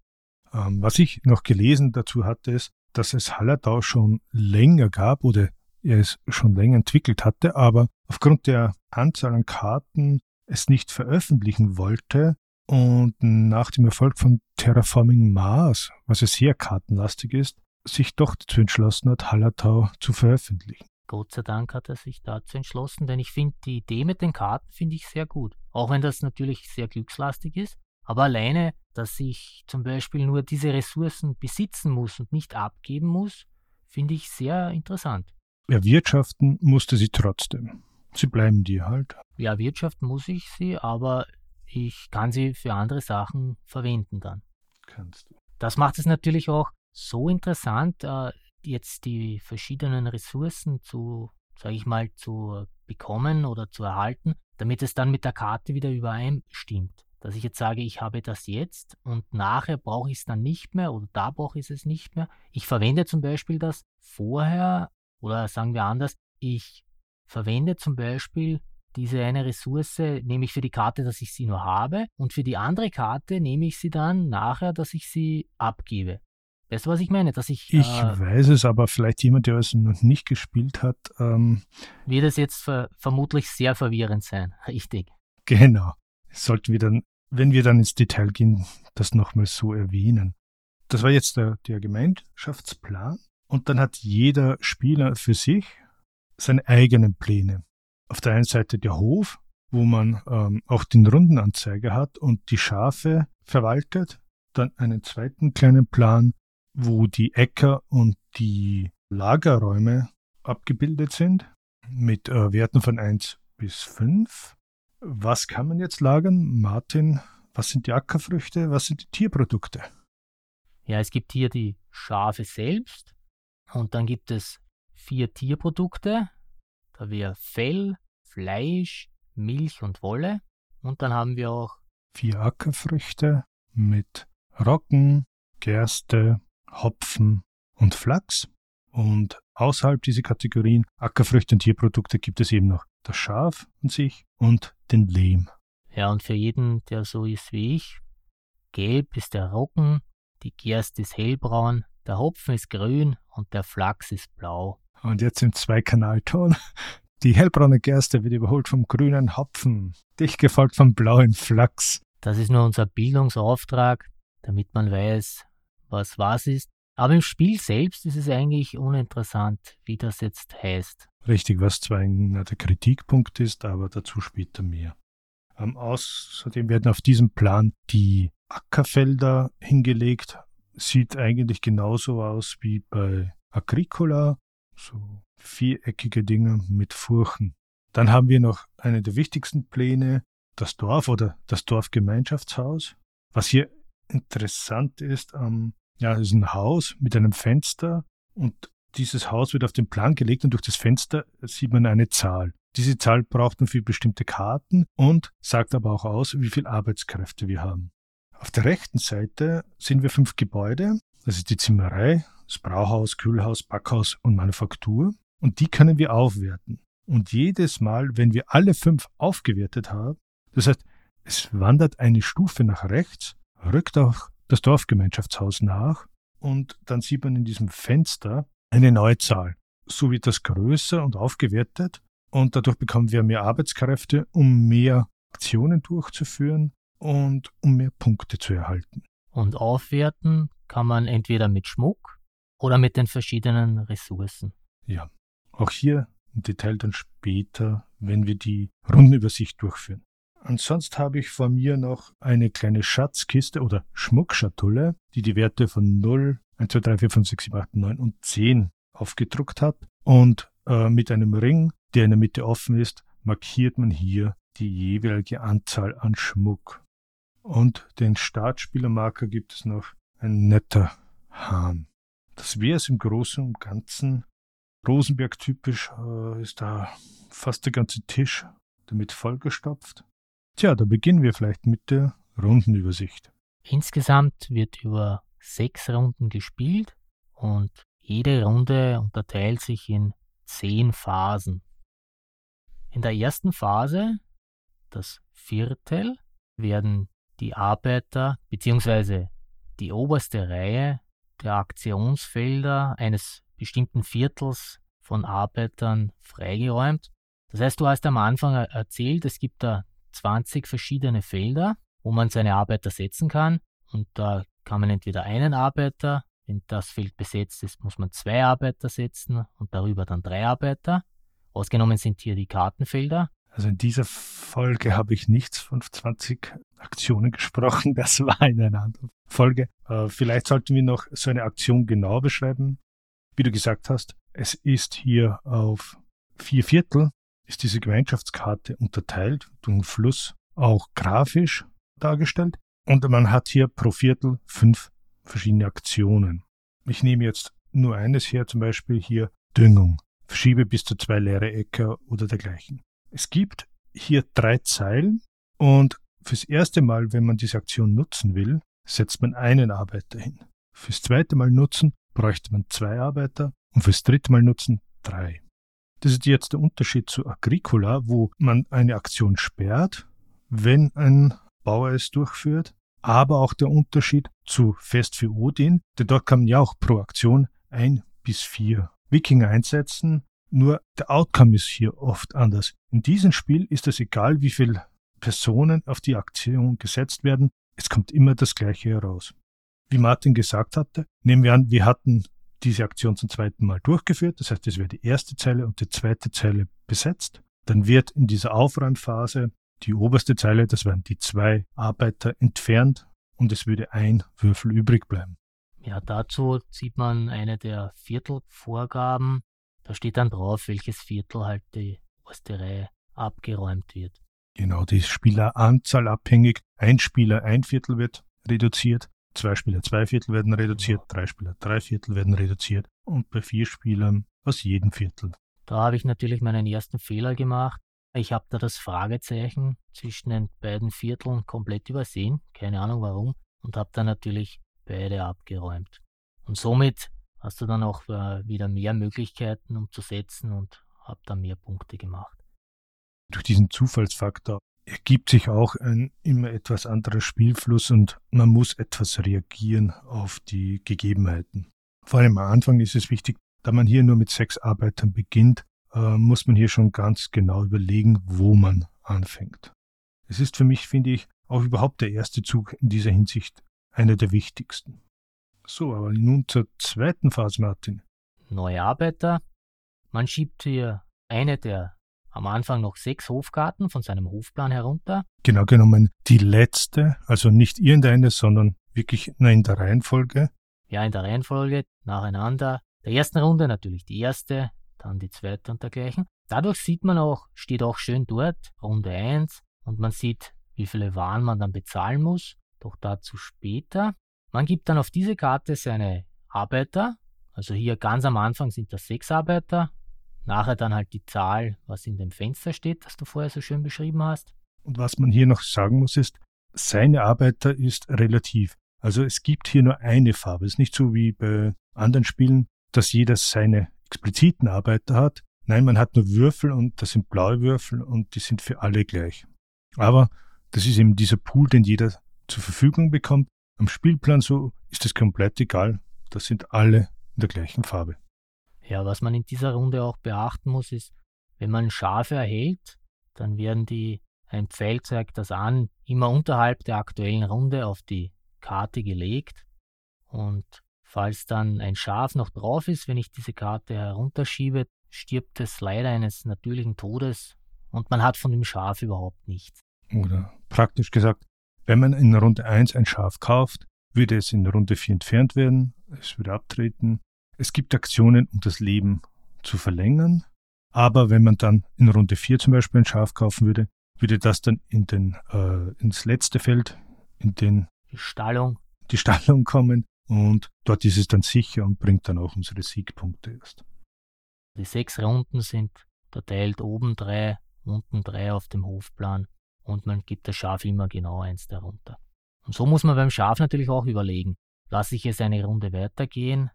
S2: Ähm, was ich noch gelesen dazu hatte, ist, dass es Hallertau schon länger gab oder er es schon länger entwickelt hatte, aber aufgrund der Anzahl an Karten es nicht veröffentlichen wollte und nach dem Erfolg von Terraforming Mars, was ja sehr kartenlastig ist, sich doch dazu entschlossen hat, Hallertau zu veröffentlichen.
S1: Gott sei Dank hat er sich dazu entschlossen, denn ich finde die Idee mit den Karten finde ich sehr gut. Auch wenn das natürlich sehr glückslastig ist, aber alleine, dass ich zum Beispiel nur diese Ressourcen besitzen muss und nicht abgeben muss, finde ich sehr interessant.
S2: Erwirtschaften musste sie trotzdem. Sie bleiben dir halt.
S1: Ja, wirtschaften muss ich sie, aber ich kann sie für andere Sachen verwenden dann.
S2: Kannst du.
S1: Das macht es natürlich auch so interessant, äh, jetzt die verschiedenen Ressourcen zu, sage ich mal, zu bekommen oder zu erhalten, damit es dann mit der Karte wieder übereinstimmt. Dass ich jetzt sage, ich habe das jetzt und nachher brauche ich es dann nicht mehr oder da brauche ich es nicht mehr. Ich verwende zum Beispiel das vorher oder sagen wir anders, ich verwende zum Beispiel diese eine Ressource, nehme ich für die Karte, dass ich sie nur habe und für die andere Karte nehme ich sie dann nachher, dass ich sie abgebe. Weißt du, was ich meine? Dass ich.
S2: Ich äh, weiß es, aber vielleicht jemand, der es noch nicht gespielt hat. Ähm,
S1: wird es jetzt ver vermutlich sehr verwirrend sein. <laughs> Richtig.
S2: Genau. Sollten wir dann, wenn wir dann ins Detail gehen, das nochmal so erwähnen. Das war jetzt der, der Gemeinschaftsplan. Und dann hat jeder Spieler für sich seine eigenen Pläne. Auf der einen Seite der Hof, wo man ähm, auch den Rundenanzeiger hat und die Schafe verwaltet. Dann einen zweiten kleinen Plan, wo die Äcker und die Lagerräume abgebildet sind mit äh, Werten von 1 bis 5. Was kann man jetzt lagern? Martin, was sind die Ackerfrüchte? Was sind die Tierprodukte?
S1: Ja, es gibt hier die Schafe selbst und dann gibt es vier Tierprodukte. Da wäre Fell, Fleisch, Milch und Wolle. Und dann haben wir auch
S2: vier Ackerfrüchte mit Roggen, Gerste, Hopfen und Flachs. Und außerhalb dieser Kategorien Ackerfrüchte und Tierprodukte gibt es eben noch das Schaf an sich und den Lehm.
S1: Ja, und für jeden, der so ist wie ich, gelb ist der Roggen, die Gerste ist hellbraun, der Hopfen ist grün und der Flachs ist blau.
S2: Und jetzt im Zweikanalton. Die hellbraune Gerste wird überholt vom grünen Hopfen, dicht gefolgt vom blauen Flachs.
S1: Das ist nur unser Bildungsauftrag, damit man weiß, was was ist. Aber im Spiel selbst ist es eigentlich uninteressant, wie das jetzt heißt.
S2: Richtig, was zwar ein der Kritikpunkt ist, aber dazu später mehr. Ähm, außerdem werden auf diesem Plan die Ackerfelder hingelegt. Sieht eigentlich genauso aus wie bei Agricola, so viereckige Dinge mit Furchen. Dann haben wir noch eine der wichtigsten Pläne, das Dorf oder das Dorfgemeinschaftshaus. Was hier interessant ist, ähm, ja, ist ein Haus mit einem Fenster und dieses Haus wird auf den Plan gelegt und durch das Fenster sieht man eine Zahl. Diese Zahl braucht man für bestimmte Karten und sagt aber auch aus, wie viele Arbeitskräfte wir haben. Auf der rechten Seite sehen wir fünf Gebäude. Das ist die Zimmerei, das Brauhaus, Kühlhaus, Backhaus und Manufaktur. Und die können wir aufwerten. Und jedes Mal, wenn wir alle fünf aufgewertet haben, das heißt, es wandert eine Stufe nach rechts, rückt auch das Dorfgemeinschaftshaus nach und dann sieht man in diesem Fenster eine neue Zahl. So wird das größer und aufgewertet und dadurch bekommen wir mehr Arbeitskräfte, um mehr Aktionen durchzuführen und um mehr Punkte zu erhalten.
S1: Und aufwerten kann man entweder mit Schmuck oder mit den verschiedenen Ressourcen.
S2: Ja, auch hier im Detail dann später, wenn wir die Rundenübersicht durchführen. Ansonsten habe ich vor mir noch eine kleine Schatzkiste oder Schmuckschatulle, die die Werte von 0, 1, 2, 3, 4, 5, 6, 7, 8, 9 und 10 aufgedruckt hat. Und äh, mit einem Ring, der in der Mitte offen ist, markiert man hier die jeweilige Anzahl an Schmuck. Und den Startspielermarker gibt es noch ein netter Hahn. Das wäre es im Großen und Ganzen. Rosenberg typisch äh, ist da fast der ganze Tisch damit vollgestopft. Tja, da beginnen wir vielleicht mit der Rundenübersicht.
S1: Insgesamt wird über sechs Runden gespielt und jede Runde unterteilt sich in zehn Phasen. In der ersten Phase, das Viertel, werden die Arbeiter bzw. die oberste Reihe der Aktionsfelder eines bestimmten Viertels von Arbeitern freigeräumt. Das heißt, du hast am Anfang erzählt, es gibt da 20 verschiedene Felder, wo man seine Arbeiter setzen kann. Und da kann man entweder einen Arbeiter, wenn das Feld besetzt ist, muss man zwei Arbeiter setzen und darüber dann drei Arbeiter. Ausgenommen sind hier die Kartenfelder.
S2: Also in dieser Folge habe ich nichts von 20 Aktionen gesprochen. <laughs> Das war in einer anderen Folge. Äh, vielleicht sollten wir noch so eine Aktion genau beschreiben. Wie du gesagt hast, es ist hier auf vier Viertel ist diese Gemeinschaftskarte unterteilt durch einen Fluss auch grafisch dargestellt. Und man hat hier pro Viertel fünf verschiedene Aktionen. Ich nehme jetzt nur eines her, zum Beispiel hier Düngung. Verschiebe bis zu zwei leere Äcker oder dergleichen. Es gibt hier drei Zeilen und fürs erste Mal, wenn man diese Aktion nutzen will, setzt man einen Arbeiter hin. Fürs zweite Mal nutzen bräuchte man zwei Arbeiter und fürs dritte Mal nutzen drei. Das ist jetzt der Unterschied zu Agricola, wo man eine Aktion sperrt, wenn ein Bauer es durchführt, aber auch der Unterschied zu Fest für Odin, denn dort kann man ja auch pro Aktion ein bis vier Wikinger einsetzen, nur der Outcome ist hier oft anders. In diesem Spiel ist es egal, wie viele Personen auf die Aktion gesetzt werden, es kommt immer das Gleiche heraus. Wie Martin gesagt hatte, nehmen wir an, wir hatten diese Aktion zum zweiten Mal durchgeführt. Das heißt, es wird die erste Zeile und die zweite Zeile besetzt. Dann wird in dieser Aufräumphase die oberste Zeile, das werden die zwei Arbeiter entfernt und es würde ein Würfel übrig bleiben.
S1: Ja, dazu sieht man eine der Viertelvorgaben. Da steht dann drauf, welches Viertel halt die oberste Reihe abgeräumt wird.
S2: Genau, die Spieleranzahl abhängig. Ein Spieler ein Viertel wird reduziert, Zwei Spieler zwei Viertel werden reduziert, drei Spieler drei Viertel werden reduziert und bei vier Spielern aus jedem Viertel.
S1: Da habe ich natürlich meinen ersten Fehler gemacht. Ich habe da das Fragezeichen zwischen den beiden Vierteln komplett übersehen, keine Ahnung warum, und habe dann natürlich beide abgeräumt. Und somit hast du dann auch äh, wieder mehr Möglichkeiten, um zu setzen und habe dann mehr Punkte gemacht.
S2: Durch diesen Zufallsfaktor ergibt sich auch ein immer etwas anderer Spielfluss und man muss etwas reagieren auf die Gegebenheiten. Vor allem am Anfang ist es wichtig, da man hier nur mit sechs Arbeitern beginnt, äh, muss man hier schon ganz genau überlegen, wo man anfängt. Es ist für mich, finde ich, auch überhaupt der erste Zug in dieser Hinsicht einer der wichtigsten. So, aber nun zur zweiten Phase, Martin.
S1: Neue Arbeiter. Man schiebt hier eine der am Anfang noch sechs Hofkarten von seinem Hofplan herunter.
S2: Genau genommen die letzte, also nicht irgendeine, sondern wirklich in der Reihenfolge.
S1: Ja, in der Reihenfolge nacheinander. Der ersten Runde natürlich die erste, dann die zweite und dergleichen. Dadurch sieht man auch, steht auch schön dort, Runde 1, und man sieht, wie viele Waren man dann bezahlen muss, doch dazu später. Man gibt dann auf diese Karte seine Arbeiter, also hier ganz am Anfang sind das sechs Arbeiter, nachher dann halt die Zahl, was in dem Fenster steht, das du vorher so schön beschrieben hast.
S2: Und was man hier noch sagen muss, ist, seine Arbeiter ist relativ. Also es gibt hier nur eine Farbe. Es ist nicht so wie bei anderen Spielen, dass jeder seine expliziten Arbeiter hat. Nein, man hat nur Würfel und das sind blaue Würfel und die sind für alle gleich. Aber das ist eben dieser Pool, den jeder zur Verfügung bekommt. Am Spielplan so ist es komplett egal. Das sind alle in der gleichen Farbe.
S1: Ja, was man in dieser Runde auch beachten muss, ist, wenn man Schafe erhält, dann werden die, ein Pfeil zeigt das an, immer unterhalb der aktuellen Runde auf die Karte gelegt. Und falls dann ein Schaf noch drauf ist, wenn ich diese Karte herunterschiebe, stirbt es leider eines natürlichen Todes und man hat von dem Schaf überhaupt nichts.
S2: Oder praktisch gesagt, wenn man in Runde 1 ein Schaf kauft, würde es in Runde 4 entfernt werden, es würde abtreten. Es gibt Aktionen, um das Leben zu verlängern, aber wenn man dann in Runde 4 zum Beispiel ein Schaf kaufen würde, würde das dann in den, äh, ins letzte Feld, in den
S1: die Stallung.
S2: die Stallung kommen und dort ist es dann sicher und bringt dann auch unsere Siegpunkte erst.
S1: Die sechs Runden sind verteilt oben drei, unten drei auf dem Hofplan und man gibt das Schaf immer genau eins darunter. Und so muss man beim Schaf natürlich auch überlegen, lasse ich es eine Runde weitergehen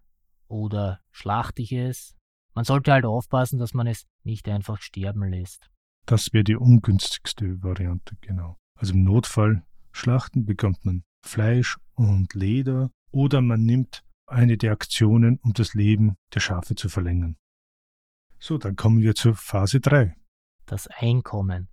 S1: oder schlachte ich es? Man sollte halt aufpassen, dass man es nicht einfach sterben lässt.
S2: Das wäre die ungünstigste Variante, genau. Also im Notfall schlachten bekommt man Fleisch und Leder oder man nimmt eine der Aktionen, um das Leben der Schafe zu verlängern. So, dann kommen wir zur Phase 3.
S1: Das Einkommen.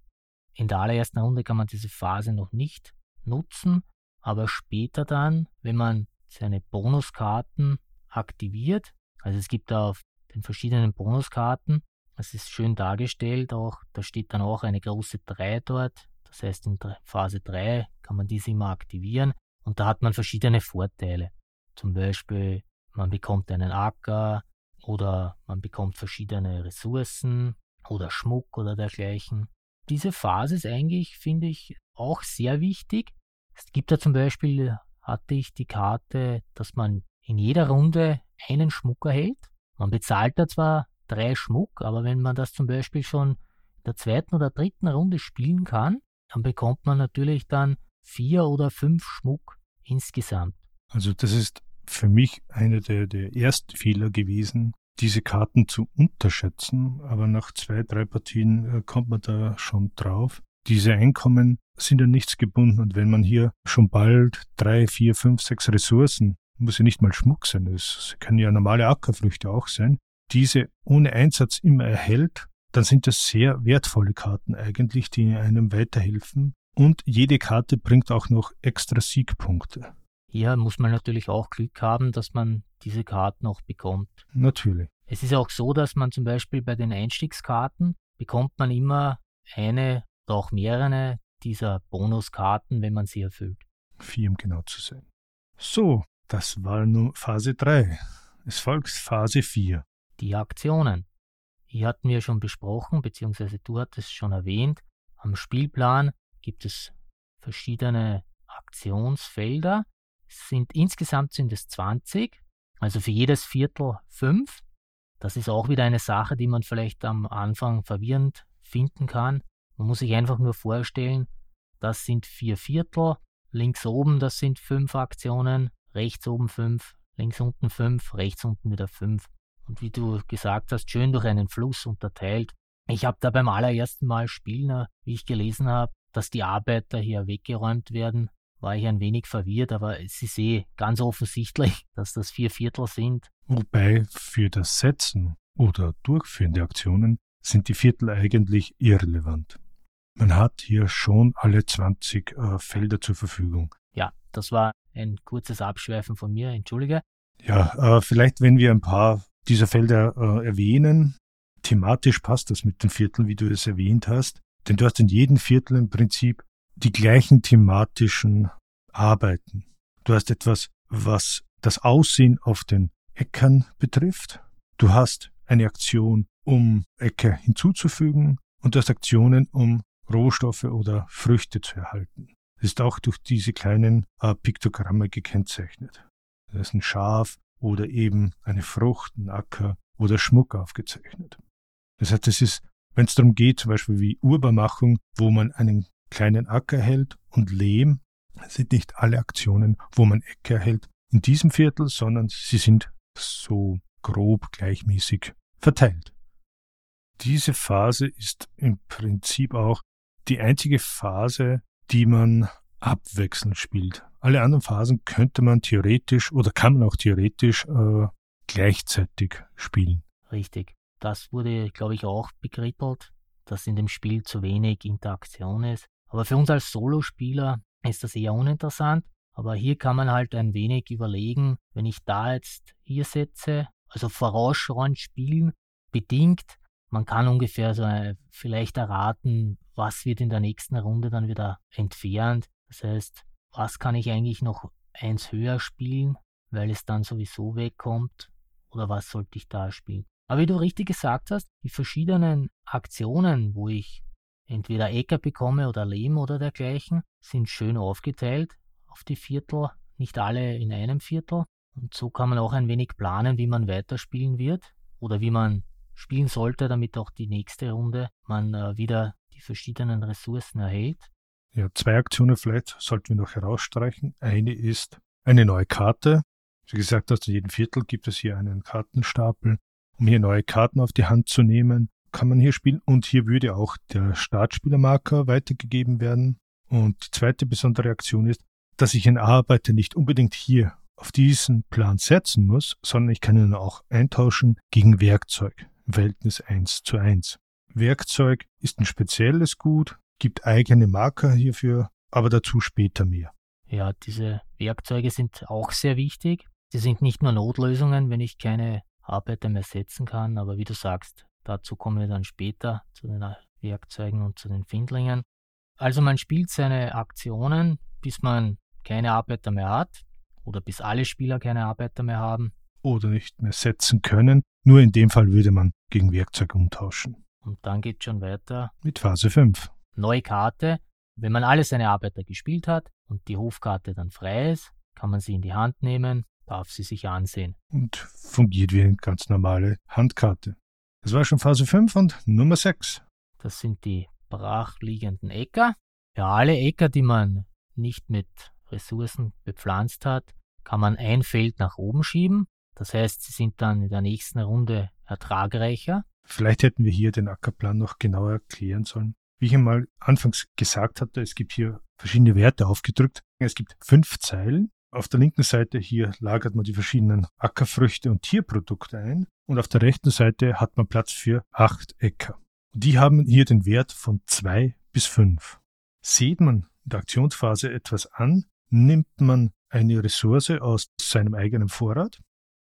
S1: In der allerersten Runde kann man diese Phase noch nicht nutzen, aber später dann, wenn man seine Bonuskarten aktiviert, also es gibt auf den verschiedenen Bonuskarten, das ist schön dargestellt auch, da steht dann auch eine große 3 dort, das heißt in Phase 3 kann man diese immer aktivieren und da hat man verschiedene Vorteile. Zum Beispiel, man bekommt einen Acker oder man bekommt verschiedene Ressourcen oder Schmuck oder dergleichen diese Phase ist eigentlich, finde ich, auch sehr wichtig. Es gibt da zum Beispiel, hatte ich die Karte, dass man in jeder Runde einen Schmuck erhält. Man bezahlt da zwar drei Schmuck, aber wenn man das zum Beispiel schon in der zweiten oder dritten Runde spielen kann, dann bekommt man natürlich dann vier oder fünf Schmuck insgesamt.
S2: Also das ist für mich einer der, der ersten Fehler gewesen, diese Karten zu unterschätzen, aber nach zwei, drei Partien äh, kommt man da schon drauf. Diese Einkommen sind ja nichts gebunden und wenn man hier schon bald drei, vier, fünf, sechs Ressourcen, muss ja nicht mal Schmuck sein, es können ja normale Ackerfrüchte auch sein, diese ohne Einsatz immer erhält, dann sind das sehr wertvolle Karten eigentlich, die einem weiterhelfen. Und jede Karte bringt auch noch extra Siegpunkte.
S1: Hier muss man natürlich auch Glück haben, dass man diese Karten auch bekommt.
S2: Natürlich.
S1: Es ist auch so, dass man zum Beispiel bei den Einstiegskarten bekommt man immer eine oder auch mehrere dieser Bonuskarten, wenn man sie erfüllt.
S2: Vier, um genau zu sein. So, das war nun Phase 3. Es folgt Phase 4.
S1: Die Aktionen. Die hatten wir schon besprochen, beziehungsweise du hattest schon erwähnt. Am Spielplan gibt es verschiedene Aktionsfelder sind insgesamt sind es 20, also für jedes Viertel 5. Das ist auch wieder eine Sache, die man vielleicht am Anfang verwirrend finden kann. Man muss sich einfach nur vorstellen, das sind vier Viertel, links oben das sind fünf Aktionen, rechts oben fünf, links unten fünf, rechts unten wieder fünf. Und wie du gesagt hast, schön durch einen Fluss unterteilt. Ich habe da beim allerersten Mal spielen, wie ich gelesen habe, dass die Arbeiter hier weggeräumt werden, war ich ein wenig verwirrt, aber es ist eh ganz offensichtlich, <laughs> dass das vier Viertel sind.
S2: Wobei für das Setzen oder Durchführen der Aktionen sind die Viertel eigentlich irrelevant. Man hat hier schon alle 20 äh, Felder zur Verfügung.
S1: Ja, das war ein kurzes Abschweifen von mir, entschuldige.
S2: Ja, äh, vielleicht wenn wir ein paar dieser Felder äh, erwähnen. thematisch passt das mit den Vierteln, wie du es erwähnt hast. Denn du hast in jedem Viertel im Prinzip die gleichen thematischen Arbeiten. Du hast etwas, was das Aussehen auf den Äckern betrifft. Du hast eine Aktion, um Äcker hinzuzufügen und du hast Aktionen, um Rohstoffe oder Früchte zu erhalten. Das ist auch durch diese kleinen äh, Piktogramme gekennzeichnet. Das ist ein Schaf oder eben eine Frucht, ein Acker oder Schmuck aufgezeichnet. Das heißt, es ist, wenn es darum geht, zum Beispiel wie Urbarmachung, wo man einen kleinen Acker hält und Lehm, sind nicht alle Aktionen, wo man Äcker hält, in diesem Viertel, sondern sie sind so grob gleichmäßig verteilt. Diese Phase ist im Prinzip auch die einzige Phase, die man abwechselnd spielt. Alle anderen Phasen könnte man theoretisch oder kann man auch theoretisch äh, gleichzeitig spielen.
S1: Richtig. Das wurde, glaube ich, auch bekrittelt, dass in dem Spiel zu wenig Interaktion ist. Aber für uns als Solospieler ist das eher uninteressant. Aber hier kann man halt ein wenig überlegen, wenn ich da jetzt hier setze, also vorausschauend spielen, bedingt, man kann ungefähr so äh, vielleicht erraten, was wird in der nächsten Runde dann wieder entfernt. Das heißt, was kann ich eigentlich noch eins höher spielen, weil es dann sowieso wegkommt, oder was sollte ich da spielen. Aber wie du richtig gesagt hast, die verschiedenen Aktionen, wo ich entweder Äcker bekomme oder Lehm oder dergleichen, sind schön aufgeteilt auf die Viertel, nicht alle in einem Viertel. Und so kann man auch ein wenig planen, wie man weiterspielen wird oder wie man spielen sollte, damit auch die nächste Runde man äh, wieder die verschiedenen Ressourcen erhält.
S2: Ja, zwei Aktionen vielleicht sollten wir noch herausstreichen. Eine ist eine neue Karte. Wie gesagt hast, in jedem Viertel gibt es hier einen Kartenstapel. Um hier neue Karten auf die Hand zu nehmen, kann man hier spielen. Und hier würde auch der Startspielermarker weitergegeben werden. Und die zweite besondere Aktion ist, dass ich einen Arbeiter nicht unbedingt hier auf diesen Plan setzen muss, sondern ich kann ihn auch eintauschen gegen Werkzeug im Verhältnis 1 zu 1. Werkzeug ist ein spezielles Gut, gibt eigene Marker hierfür, aber dazu später mehr.
S1: Ja, diese Werkzeuge sind auch sehr wichtig. Sie sind nicht nur Notlösungen, wenn ich keine Arbeiter mehr setzen kann, aber wie du sagst, dazu kommen wir dann später zu den Werkzeugen und zu den Findlingen. Also man spielt seine Aktionen, bis man keine Arbeiter mehr hat oder bis alle Spieler keine Arbeiter mehr haben.
S2: Oder nicht mehr setzen können. Nur in dem Fall würde man gegen Werkzeug umtauschen.
S1: Und dann geht schon weiter.
S2: Mit Phase 5.
S1: Neue Karte. Wenn man alle seine Arbeiter gespielt hat und die Hofkarte dann frei ist, kann man sie in die Hand nehmen, darf sie sich ansehen.
S2: Und fungiert wie eine ganz normale Handkarte. Das war schon Phase 5 und Nummer 6.
S1: Das sind die brachliegenden Äcker. Ja, alle Äcker, die man nicht mit Ressourcen bepflanzt hat, kann man ein Feld nach oben schieben. Das heißt, sie sind dann in der nächsten Runde ertragreicher.
S2: Vielleicht hätten wir hier den Ackerplan noch genauer erklären sollen. Wie ich einmal anfangs gesagt hatte, es gibt hier verschiedene Werte aufgedrückt. Es gibt fünf Zeilen. Auf der linken Seite hier lagert man die verschiedenen Ackerfrüchte und Tierprodukte ein. Und auf der rechten Seite hat man Platz für acht Äcker. Die haben hier den Wert von zwei bis fünf. Sieht man in der Aktionsphase etwas an, nimmt man eine Ressource aus seinem eigenen Vorrat.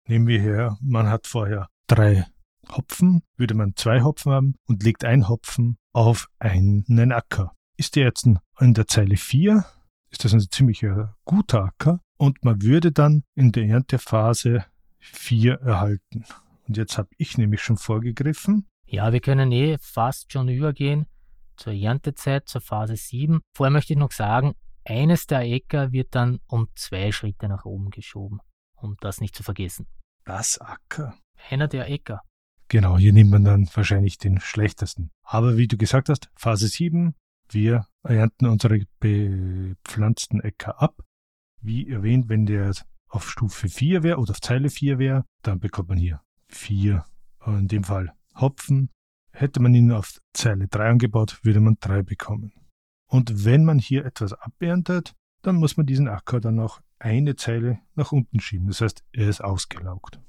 S2: Nehmen wir her, man hat vorher drei Hopfen, würde man zwei Hopfen haben und legt ein Hopfen auf einen Acker. Ist der jetzt in der Zeile 4, ist das ein ziemlich guter Acker und man würde dann in der Erntephase 4 erhalten. Und jetzt habe ich nämlich schon vorgegriffen.
S1: Ja, wir können eh fast schon übergehen zur Erntezeit, zur Phase 7. Vorher möchte ich noch sagen, eines der Äcker wird dann um zwei Schritte nach oben geschoben, um das nicht zu vergessen.
S2: Das Acker?
S1: Einer der Äcker.
S2: Genau, hier nimmt man dann wahrscheinlich den schlechtesten. Aber wie du gesagt hast, Phase 7, wir ernten unsere bepflanzten Äcker ab. Wie erwähnt, wenn der auf Stufe 4 wäre oder auf Zeile 4 wäre, dann bekommt man hier 4, in dem Fall Hopfen. Hätte man ihn auf Zeile 3 angebaut, würde man 3 bekommen. Und wenn man hier etwas aberntet, dann muss man diesen Acker dann noch eine Zeile nach unten schieben. Das heißt, er ist ausgelaugt.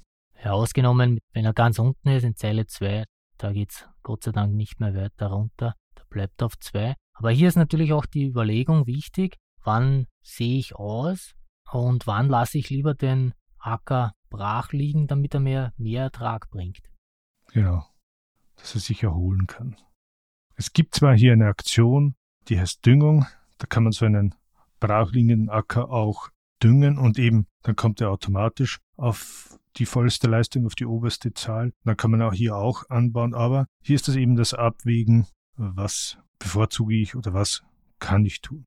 S1: Ja, ausgenommen, wenn er ganz unten ist in Zeile 2, da geht es Gott sei Dank nicht mehr weiter runter. Da bleibt er auf 2. Aber hier ist natürlich auch die Überlegung wichtig, wann sehe ich aus und wann lasse ich lieber den Acker brach liegen, damit er mir mehr Ertrag bringt.
S2: Genau. dass er sich erholen kann. Es gibt zwar hier eine Aktion, die heißt Düngung, da kann man so einen brachliegenden Acker auch düngen und eben dann kommt er automatisch auf die vollste Leistung, auf die oberste Zahl. Dann kann man auch hier auch anbauen, aber hier ist das eben das Abwägen, was bevorzuge ich oder was kann ich tun.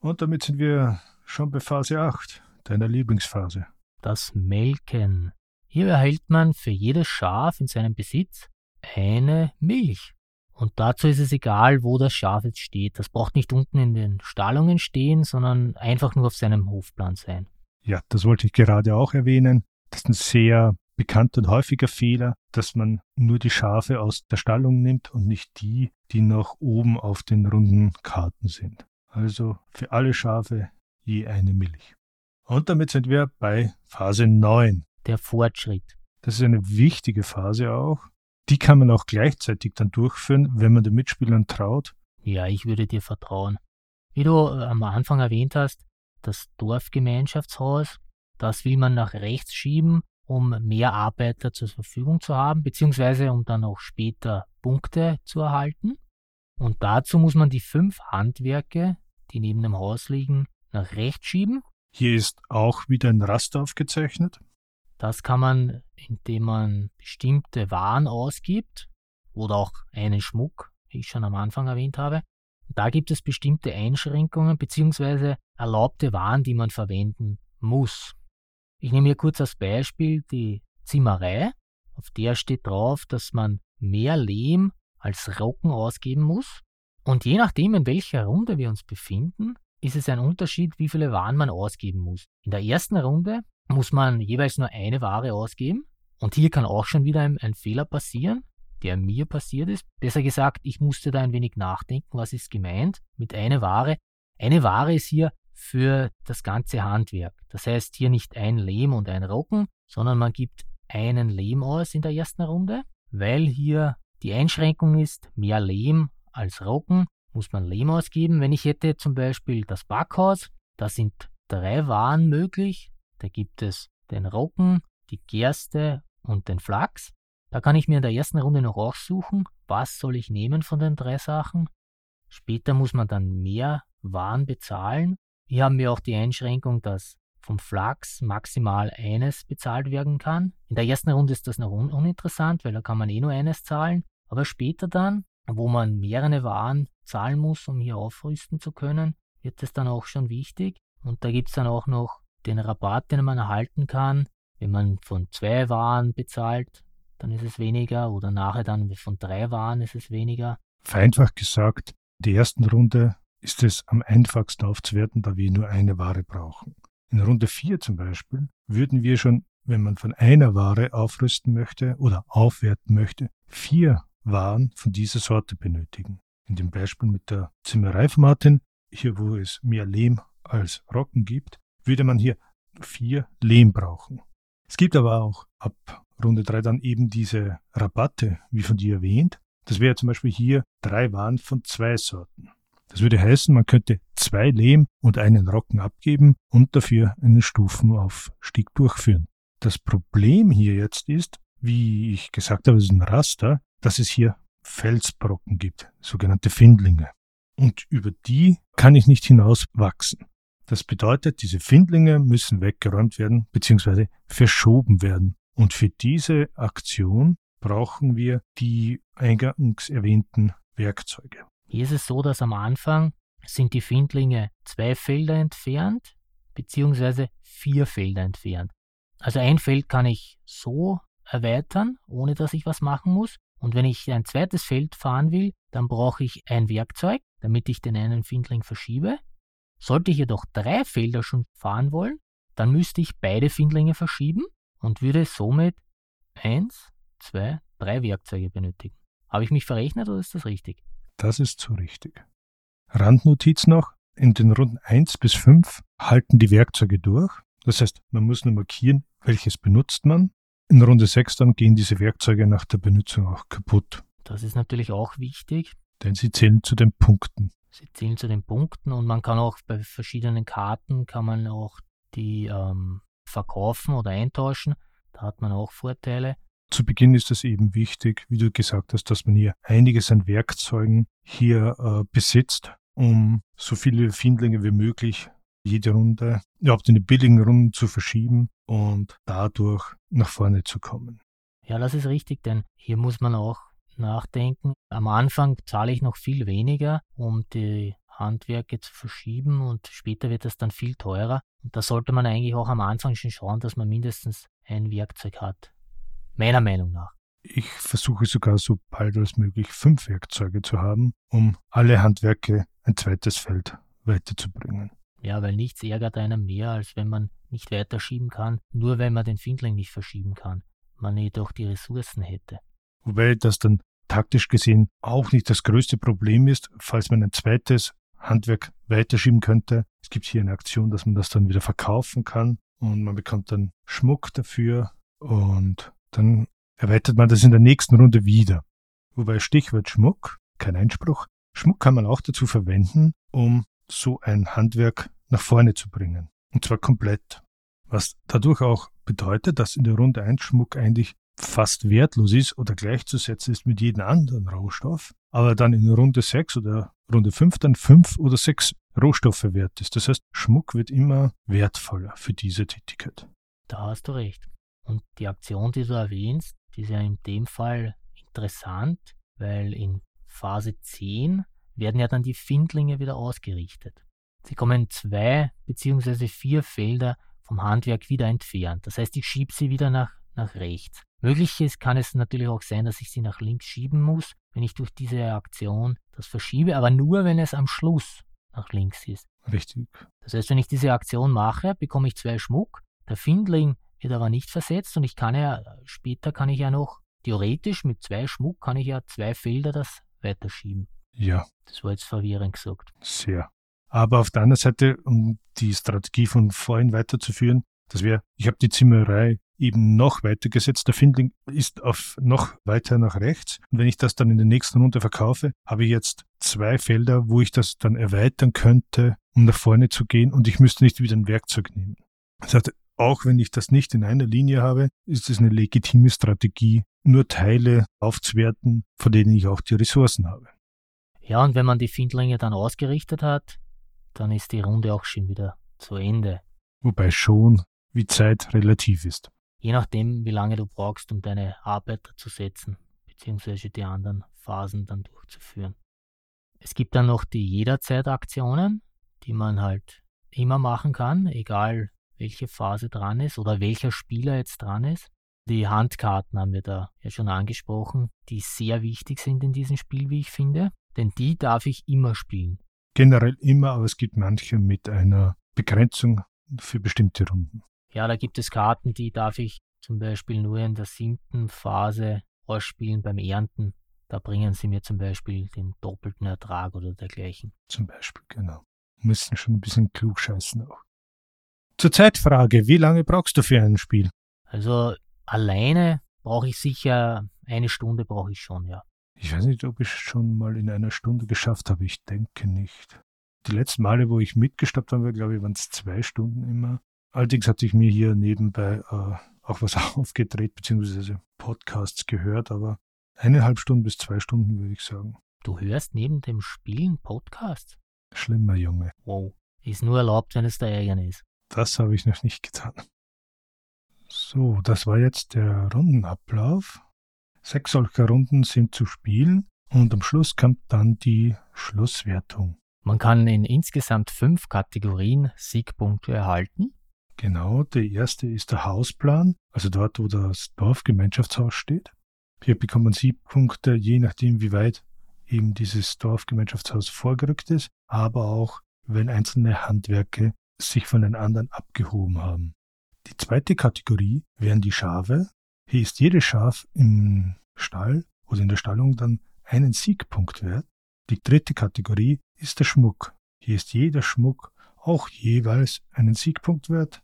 S2: Und damit sind wir schon bei Phase 8, deiner Lieblingsphase.
S1: Das Melken. Hier erhält man für jedes Schaf in seinem Besitz eine Milch. Und dazu ist es egal, wo das Schaf jetzt steht. Das braucht nicht unten in den Stallungen stehen, sondern einfach nur auf seinem Hofplan sein.
S2: Ja, das wollte ich gerade auch erwähnen. Das ist ein sehr bekannter und häufiger Fehler, dass man nur die Schafe aus der Stallung nimmt und nicht die, die noch oben auf den runden Karten sind. Also für alle Schafe je eine Milch. Und damit sind wir bei Phase 9.
S1: Der Fortschritt.
S2: Das ist eine wichtige Phase auch. Die kann man auch gleichzeitig dann durchführen, wenn man den Mitspielern traut.
S1: Ja, ich würde dir vertrauen. Wie du äh, am Anfang erwähnt hast, das Dorfgemeinschaftshaus, das will man nach rechts schieben, um mehr Arbeiter zur Verfügung zu haben, beziehungsweise um dann auch später Punkte zu erhalten. Und dazu muss man die fünf Handwerke, die neben dem Haus liegen, nach rechts schieben.
S2: Hier ist auch wieder ein Raster aufgezeichnet.
S1: Das kann man, indem man bestimmte Waren ausgibt oder auch einen Schmuck, wie ich schon am Anfang erwähnt habe. Da gibt es bestimmte Einschränkungen bzw. erlaubte Waren, die man verwenden muss. Ich nehme hier kurz als Beispiel die Zimmerei. Auf der steht drauf, dass man mehr Lehm als Rocken ausgeben muss. Und je nachdem, in welcher Runde wir uns befinden, ist es ein Unterschied, wie viele Waren man ausgeben muss. In der ersten Runde muss man jeweils nur eine Ware ausgeben. Und hier kann auch schon wieder ein, ein, Fehler passieren, der mir passiert ist. Besser gesagt, ich musste da ein wenig nachdenken, was ist gemeint mit einer Ware. Eine Ware ist hier für das ganze Handwerk. Das heißt hier nicht ein Lehm und ein Rocken, sondern man gibt einen Lehm aus in der ersten Runde, weil hier die Einschränkung ist, mehr Lehm als Rocken muss man Lehm ausgeben. Wenn ich hätte zum Beispiel das Backhaus, da sind drei Waren möglich, da gibt es den Roggen, die Gerste und den Flachs. Da kann ich mir in der ersten Runde noch aussuchen, was soll ich nehmen von den drei Sachen. Später muss man dann mehr Waren bezahlen. Hier haben wir auch die Einschränkung, dass vom Flachs maximal eines bezahlt werden kann. In der ersten Runde ist das noch un uninteressant, weil da kann man eh nur eines zahlen. Aber später dann, wo man mehrere Waren zahlen muss, um hier aufrüsten zu können, wird es dann auch schon wichtig. Und da gibt es dann auch noch den Rabatt, den man erhalten kann, wenn man von zwei Waren bezahlt, dann ist es weniger oder nachher dann von drei Waren ist es weniger.
S2: Vereinfacht gesagt, in der ersten Runde ist es am einfachsten aufzuwerten, da wir nur eine Ware brauchen. In Runde 4 zum Beispiel würden wir schon, wenn man von einer Ware aufrüsten möchte oder aufwerten möchte, vier Waren von dieser Sorte benötigen. In dem Beispiel mit der Zimmerei von Martin, hier wo es mehr Lehm als Rocken gibt, würde man hier vier Lehm brauchen. Es gibt aber auch ab Runde 3 dann eben diese Rabatte, wie von dir erwähnt. Das wäre zum Beispiel hier drei Waren von zwei Sorten. Das würde heißen, man könnte zwei Lehm und einen Rocken abgeben und dafür einen Stufenaufstieg durchführen. Das Problem hier jetzt ist, wie ich gesagt habe, es ist ein Raster, dass es hier Felsbrocken gibt, sogenannte Findlinge. Und über die kann ich nicht hinaus wachsen. Das bedeutet, diese Findlinge müssen weggeräumt werden bzw. verschoben werden. Und für diese Aktion brauchen wir die eingangs erwähnten Werkzeuge.
S1: Hier ist es so, dass am Anfang sind die Findlinge zwei Felder entfernt bzw. vier Felder entfernt. Also ein Feld kann ich so erweitern, ohne dass ich was machen muss. Und wenn ich ein zweites Feld fahren will, dann brauche ich ein Werkzeug, damit ich den einen Findling verschiebe. Sollte ich jedoch drei Felder schon fahren wollen, dann müsste ich beide Findlinge verschieben und würde somit eins, zwei, drei Werkzeuge benötigen. Habe ich mich verrechnet oder ist das richtig?
S2: Das ist so richtig. Randnotiz noch, in den Runden 1 bis 5 halten die Werkzeuge durch. Das heißt, man muss nur markieren, welches benutzt man. In Runde 6 dann gehen diese Werkzeuge nach der Benutzung auch kaputt.
S1: Das ist natürlich auch wichtig.
S2: Denn sie zählen zu den Punkten.
S1: Sie zählen zu den Punkten und man kann auch bei verschiedenen Karten kann man auch die ähm, verkaufen oder eintauschen. Da hat man auch Vorteile.
S2: Zu Beginn ist es eben wichtig, wie du gesagt hast, dass man hier einiges an Werkzeugen hier äh, besitzt, um so viele Findlinge wie möglich jede Runde, überhaupt in die billigen Runden zu verschieben und dadurch nach vorne zu kommen.
S1: Ja, das ist richtig, denn hier muss man auch nachdenken. Am Anfang zahle ich noch viel weniger, um die Handwerke zu verschieben und später wird das dann viel teurer. Und da sollte man eigentlich auch am Anfang schon schauen, dass man mindestens ein Werkzeug hat. Meiner Meinung nach.
S2: Ich versuche sogar so bald als möglich fünf Werkzeuge zu haben, um alle Handwerke ein zweites Feld weiterzubringen.
S1: Ja, weil nichts ärgert einen mehr, als wenn man nicht weiterschieben kann, nur weil man den Findling nicht verschieben kann. Man jedoch die Ressourcen hätte.
S2: Wobei das dann taktisch gesehen auch nicht das größte Problem ist, falls man ein zweites Handwerk weiterschieben könnte. Es gibt hier eine Aktion, dass man das dann wieder verkaufen kann und man bekommt dann Schmuck dafür und dann erweitert man das in der nächsten Runde wieder. Wobei Stichwort Schmuck, kein Einspruch, Schmuck kann man auch dazu verwenden, um so ein Handwerk nach vorne zu bringen. Und zwar komplett. Was dadurch auch bedeutet, dass in der Runde 1 Schmuck eigentlich fast wertlos ist oder gleichzusetzen ist mit jedem anderen Rohstoff, aber dann in Runde 6 oder Runde 5 dann 5 oder 6 Rohstoffe wert ist. Das heißt, Schmuck wird immer wertvoller für diese Tätigkeit.
S1: Da hast du recht. Und die Aktion, die du erwähnst, die ist ja in dem Fall interessant, weil in Phase 10 werden ja dann die Findlinge wieder ausgerichtet. Sie kommen zwei bzw. vier Felder vom Handwerk wieder entfernt. Das heißt, ich schiebe sie wieder nach, nach rechts. Möglich ist, kann es natürlich auch sein, dass ich sie nach links schieben muss, wenn ich durch diese Aktion das verschiebe, aber nur, wenn es am Schluss nach links ist.
S2: Richtig.
S1: Das heißt, wenn ich diese Aktion mache, bekomme ich zwei Schmuck. Der Findling wird aber nicht versetzt und ich kann ja, später kann ich ja noch, theoretisch mit zwei Schmuck kann ich ja zwei Felder das weiterschieben.
S2: Ja.
S1: Das war jetzt verwirrend gesagt.
S2: Sehr. Aber auf der anderen Seite, um die Strategie von vorhin weiterzuführen, das wäre, ich habe die Zimmerei eben noch weiter gesetzt. Der Findling ist auf noch weiter nach rechts. Und wenn ich das dann in der nächsten Runde verkaufe, habe ich jetzt zwei Felder, wo ich das dann erweitern könnte, um nach vorne zu gehen und ich müsste nicht wieder ein Werkzeug nehmen. Das heißt, auch wenn ich das nicht in einer Linie habe, ist es eine legitime Strategie, nur Teile aufzuwerten, von denen ich auch die Ressourcen habe.
S1: Ja, und wenn man die Findlinge dann ausgerichtet hat, dann ist die Runde auch schon wieder zu Ende.
S2: Wobei schon, wie Zeit relativ ist.
S1: Je nachdem, wie lange du brauchst, um deine Arbeit zu setzen, beziehungsweise die anderen Phasen dann durchzuführen. Es gibt dann noch die Jederzeit-Aktionen, die man halt immer machen kann, egal welche Phase dran ist oder welcher Spieler jetzt dran ist. Die Handkarten haben wir da ja schon angesprochen, die sehr wichtig sind in diesem Spiel, wie ich finde, denn die darf ich immer spielen.
S2: Generell immer, aber es gibt manche mit einer Begrenzung für bestimmte Runden.
S1: Ja, da gibt es Karten, die darf ich zum Beispiel nur in der siebten Phase ausspielen beim Ernten. Da bringen sie mir zum Beispiel den doppelten Ertrag oder dergleichen.
S2: Zum Beispiel, genau. Müssen schon ein bisschen klug scheißen auch. Zur Zeitfrage, wie lange brauchst du für ein Spiel?
S1: Also alleine brauche ich sicher eine Stunde brauche ich schon, ja.
S2: Ich weiß nicht, ob ich schon mal in einer Stunde geschafft habe. Ich denke nicht. Die letzten Male, wo ich mitgestoppt habe, glaube ich, waren es zwei Stunden immer. Allerdings hatte ich mir hier nebenbei äh, auch was <laughs> aufgedreht, beziehungsweise Podcasts gehört, aber eineinhalb Stunden bis zwei Stunden würde ich sagen.
S1: Du hörst neben dem Spielen Podcasts?
S2: Schlimmer Junge.
S1: Wow. Ist nur erlaubt, wenn es der Ärger ist.
S2: Das habe ich noch nicht getan. So, das war jetzt der Rundenablauf. Sechs solcher Runden sind zu spielen und am Schluss kommt dann die Schlusswertung.
S1: Man kann in insgesamt fünf Kategorien Siegpunkte erhalten.
S2: Genau, der erste ist der Hausplan, also dort, wo das Dorfgemeinschaftshaus steht. Hier bekommt man Siegpunkte, je nachdem, wie weit eben dieses Dorfgemeinschaftshaus vorgerückt ist, aber auch, wenn einzelne Handwerke sich von den anderen abgehoben haben. Die zweite Kategorie wären die Schafe. Hier ist jedes Schaf im Stall oder in der Stallung dann einen Siegpunkt wert. Die dritte Kategorie ist der Schmuck. Hier ist jeder Schmuck auch jeweils einen Siegpunkt wert.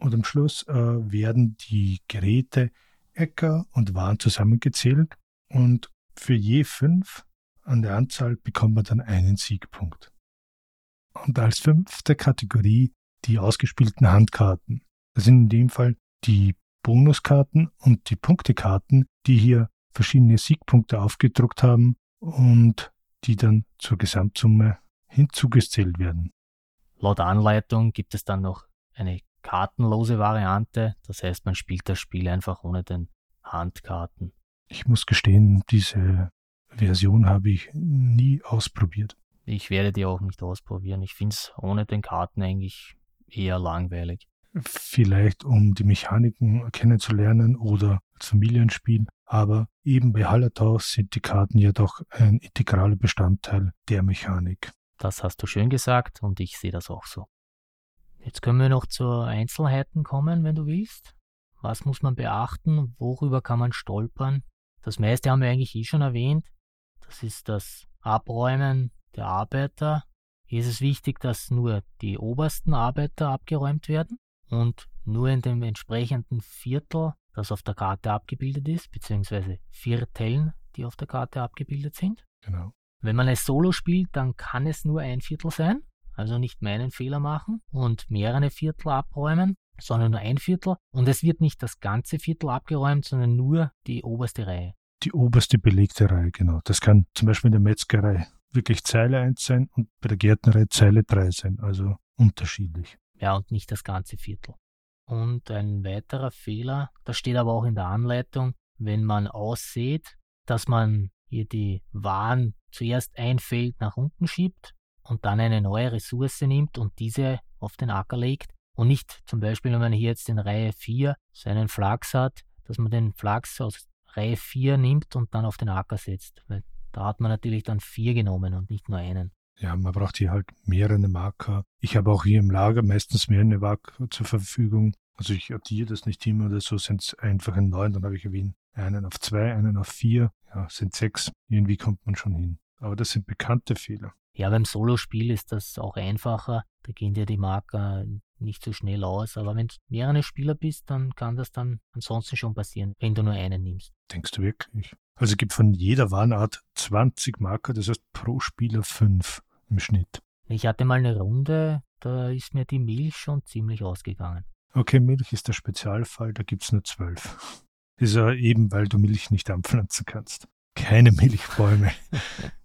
S2: Und am Schluss äh, werden die Geräte, Äcker und Waren zusammengezählt und für je fünf an der Anzahl bekommt man dann einen Siegpunkt. Und als fünfte Kategorie die ausgespielten Handkarten. Das sind in dem Fall die Bonuskarten und die Punktekarten, die hier verschiedene Siegpunkte aufgedruckt haben und die dann zur Gesamtsumme hinzugezählt werden.
S1: Laut Anleitung gibt es dann noch eine kartenlose Variante, das heißt man spielt das Spiel einfach ohne den Handkarten.
S2: Ich muss gestehen, diese Version habe ich nie ausprobiert.
S1: Ich werde die auch nicht ausprobieren. Ich finde es ohne den Karten eigentlich eher langweilig.
S2: Vielleicht um die Mechaniken kennenzulernen oder als Familienspiel. Aber eben bei Hallertau sind die Karten ja doch ein integraler Bestandteil der Mechanik.
S1: Das hast du schön gesagt und ich sehe das auch so. Jetzt können wir noch zu Einzelheiten kommen, wenn du willst. Was muss man beachten? Worüber kann man stolpern? Das meiste haben wir eigentlich eh schon erwähnt. Das ist das Abräumen der Arbeiter. Hier ist es wichtig, dass nur die obersten Arbeiter abgeräumt werden und nur in dem entsprechenden Viertel, das auf der Karte abgebildet ist, beziehungsweise Vierteln, die auf der Karte abgebildet sind.
S2: Genau.
S1: Wenn man es solo spielt, dann kann es nur ein Viertel sein, also nicht meinen Fehler machen und mehrere Viertel abräumen, sondern nur ein Viertel. Und es wird nicht das ganze Viertel abgeräumt, sondern nur die oberste Reihe
S2: die oberste belegte Reihe, genau. Das kann zum Beispiel in der Metzgerei wirklich Zeile 1 sein und bei der Gärtnerei Zeile 3 sein, also unterschiedlich.
S1: Ja, und nicht das ganze Viertel. Und ein weiterer Fehler, das steht aber auch in der Anleitung, wenn man aussieht, dass man hier die Waren zuerst ein Feld nach unten schiebt und dann eine neue Ressource nimmt und diese auf den Acker legt und nicht zum Beispiel, wenn man hier jetzt in Reihe 4 seinen Flachs hat, dass man den Flachs aus Reihe 4 nimmt und dann auf den Acker setzt. Weil da hat man natürlich dann vier genommen und nicht nur einen.
S2: Ja, man braucht hier halt mehrere Marker. Ich habe auch hier im Lager meistens mehrere Marker zur Verfügung. Also ich addiere das nicht immer oder so, sind es einfach ein neun, dann habe ich irgendwie einen auf zwei, einen auf vier, ja, sind sechs. Irgendwie kommt man schon hin. Aber das sind bekannte Fehler.
S1: Ja, beim Solospiel ist das auch einfacher. Da gehen dir die Marker nicht so schnell aus. Aber wenn du mehrere Spieler bist, dann kann das dann ansonsten schon passieren, wenn du nur einen nimmst.
S2: Denkst du wirklich? Also es gibt von jeder Warnart 20 Marker, das heißt pro Spieler 5 im Schnitt.
S1: Ich hatte mal eine Runde, da ist mir die Milch schon ziemlich ausgegangen.
S2: Okay, Milch ist der Spezialfall, da gibt es nur 12. Ist ja eben, weil du Milch nicht anpflanzen kannst. Keine Milchbäume.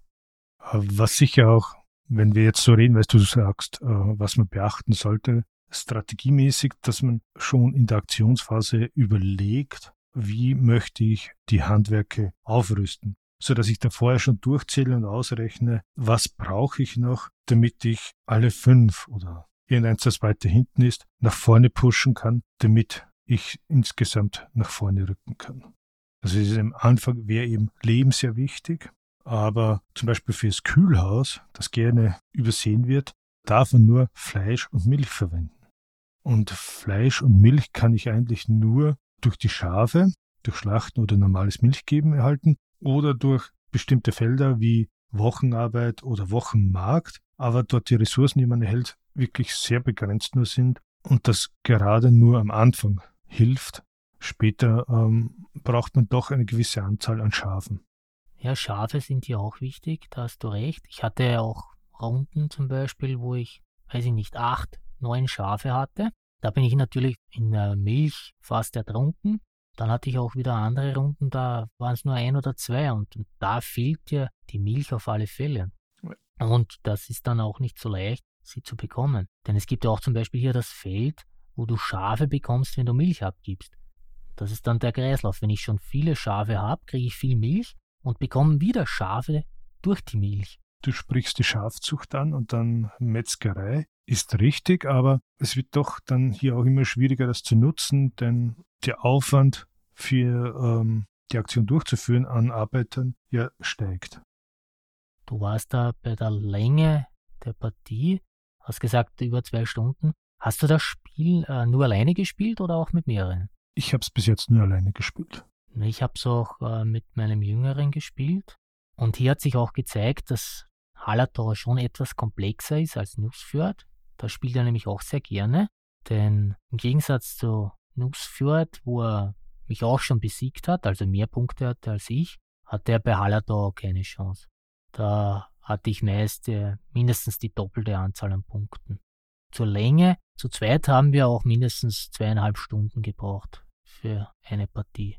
S2: <laughs> Was sicher auch, wenn wir jetzt so reden, weil du sagst, äh, was man beachten sollte, strategiemäßig, dass man schon in der Aktionsphase überlegt, wie möchte ich die Handwerke aufrüsten, so dass ich da vorher schon durchzähle und ausrechne, was brauche ich noch, damit ich alle fünf oder irgendeins, das weiter hinten ist, nach vorne pushen kann, damit ich insgesamt nach vorne rücken kann. Also am Anfang wäre eben Leben sehr wichtig, aber zum Beispiel fürs Kühlhaus, das gerne übersehen wird, darf man nur Fleisch und Milch verwenden. Und Fleisch und Milch kann ich eigentlich nur durch die Schafe, durch Schlachten oder normales Milchgeben erhalten oder durch bestimmte Felder wie Wochenarbeit oder Wochenmarkt, aber dort die Ressourcen, die man erhält, wirklich sehr begrenzt nur sind und das gerade nur am Anfang hilft. Später ähm, braucht man doch eine gewisse Anzahl an Schafen.
S1: Ja, Schafe sind hier auch wichtig, da hast du recht. Ich hatte ja auch Runden zum Beispiel, wo ich, weiß ich nicht, acht, neun Schafe hatte. Da bin ich natürlich in der Milch fast ertrunken. Dann hatte ich auch wieder andere Runden, da waren es nur ein oder zwei und, und da fehlt dir die Milch auf alle Fälle. Und das ist dann auch nicht so leicht, sie zu bekommen. Denn es gibt ja auch zum Beispiel hier das Feld, wo du Schafe bekommst, wenn du Milch abgibst. Das ist dann der Kreislauf. Wenn ich schon viele Schafe habe, kriege ich viel Milch und bekomme wieder Schafe durch die Milch.
S2: Du sprichst die Schafzucht an und dann Metzgerei. Ist richtig, aber es wird doch dann hier auch immer schwieriger, das zu nutzen, denn der Aufwand für ähm, die Aktion durchzuführen an Arbeitern ja steigt.
S1: Du warst da bei der Länge der Partie, hast gesagt über zwei Stunden. Hast du das Spiel äh, nur alleine gespielt oder auch mit mehreren?
S2: Ich habe es bis jetzt nur alleine gespielt.
S1: Ich habe es auch äh, mit meinem Jüngeren gespielt. Und hier hat sich auch gezeigt, dass Hallertau schon etwas komplexer ist als Nussfjord. Da spielt er nämlich auch sehr gerne. Denn im Gegensatz zu Nussfjord, wo er mich auch schon besiegt hat, also mehr Punkte hatte als ich, hatte er bei Hallertau keine Chance. Da hatte ich meist äh, mindestens die doppelte Anzahl an Punkten. Zur Länge, zu zweit haben wir auch mindestens zweieinhalb Stunden gebraucht für eine Partie.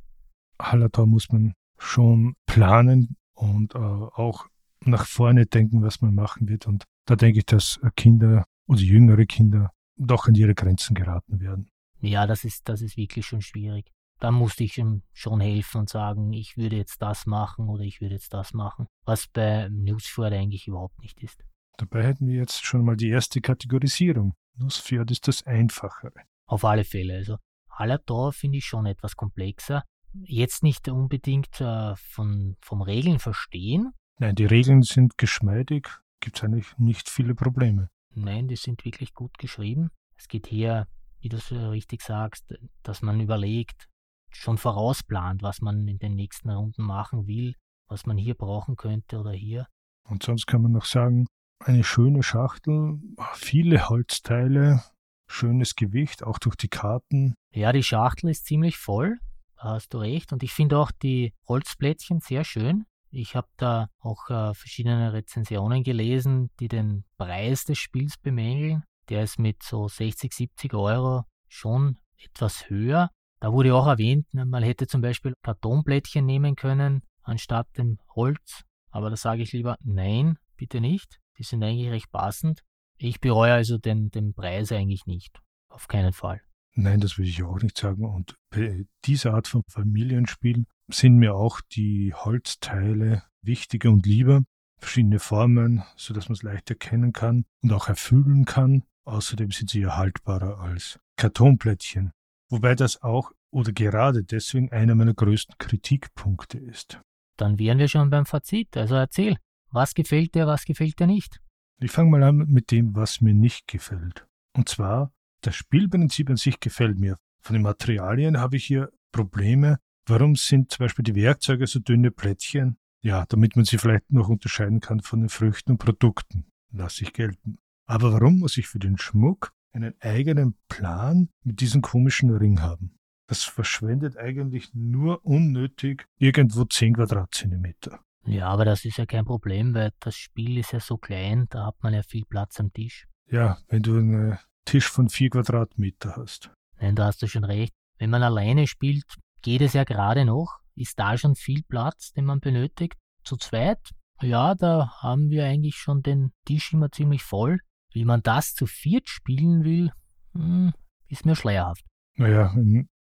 S2: Hallertau muss man schon planen und äh, auch nach vorne denken, was man machen wird. Und da denke ich, dass Kinder oder jüngere Kinder doch an ihre Grenzen geraten werden.
S1: Ja, das ist, das ist wirklich schon schwierig. Da musste ich ihm schon helfen und sagen, ich würde jetzt das machen oder ich würde jetzt das machen, was bei Newsfjord eigentlich überhaupt nicht ist.
S2: Dabei hätten wir jetzt schon mal die erste Kategorisierung. Newsfjord ist das Einfachere.
S1: Auf alle Fälle. Also Hallertor finde ich schon etwas komplexer. Jetzt nicht unbedingt äh, von, vom Regeln verstehen.
S2: Nein, die Regeln sind geschmeidig, gibt es eigentlich nicht viele Probleme.
S1: Nein, die sind wirklich gut geschrieben. Es geht hier, wie du so richtig sagst, dass man überlegt, schon vorausplant, was man in den nächsten Runden machen will, was man hier brauchen könnte oder hier.
S2: Und sonst kann man noch sagen, eine schöne Schachtel, viele Holzteile, schönes Gewicht, auch durch die Karten.
S1: Ja, die Schachtel ist ziemlich voll, da hast du recht. Und ich finde auch die Holzplättchen sehr schön. Ich habe da auch äh, verschiedene Rezensionen gelesen, die den Preis des Spiels bemängeln. Der ist mit so 60, 70 Euro schon etwas höher. Da wurde auch erwähnt, ne, man hätte zum Beispiel Kartonblättchen nehmen können anstatt dem Holz. Aber da sage ich lieber, nein, bitte nicht. Die sind eigentlich recht passend. Ich bereue also den, den Preis eigentlich nicht. Auf keinen Fall.
S2: Nein, das würde ich auch nicht sagen. Und bei dieser Art von Familienspiel sind mir auch die Holzteile wichtiger und lieber. Verschiedene Formen, sodass man es leicht erkennen kann und auch erfüllen kann. Außerdem sind sie ja haltbarer als Kartonplättchen. Wobei das auch oder gerade deswegen einer meiner größten Kritikpunkte ist.
S1: Dann wären wir schon beim Fazit. Also erzähl, was gefällt dir, was gefällt dir nicht?
S2: Ich fange mal an mit dem, was mir nicht gefällt. Und zwar, das Spielprinzip an sich gefällt mir. Von den Materialien habe ich hier Probleme. Warum sind zum Beispiel die Werkzeuge so dünne Plättchen? Ja, damit man sie vielleicht noch unterscheiden kann von den Früchten und Produkten. Lass ich gelten. Aber warum muss ich für den Schmuck einen eigenen Plan mit diesem komischen Ring haben. Das verschwendet eigentlich nur unnötig irgendwo 10 Quadratzentimeter.
S1: Ja, aber das ist ja kein Problem, weil das Spiel ist ja so klein, da hat man ja viel Platz am Tisch.
S2: Ja, wenn du einen Tisch von 4 Quadratmeter hast.
S1: Nein, da hast du schon recht. Wenn man alleine spielt, geht es ja gerade noch. Ist da schon viel Platz, den man benötigt? Zu zweit? Ja, da haben wir eigentlich schon den Tisch immer ziemlich voll. Wie man das zu viert spielen will, hm, ist mir schleierhaft.
S2: Naja,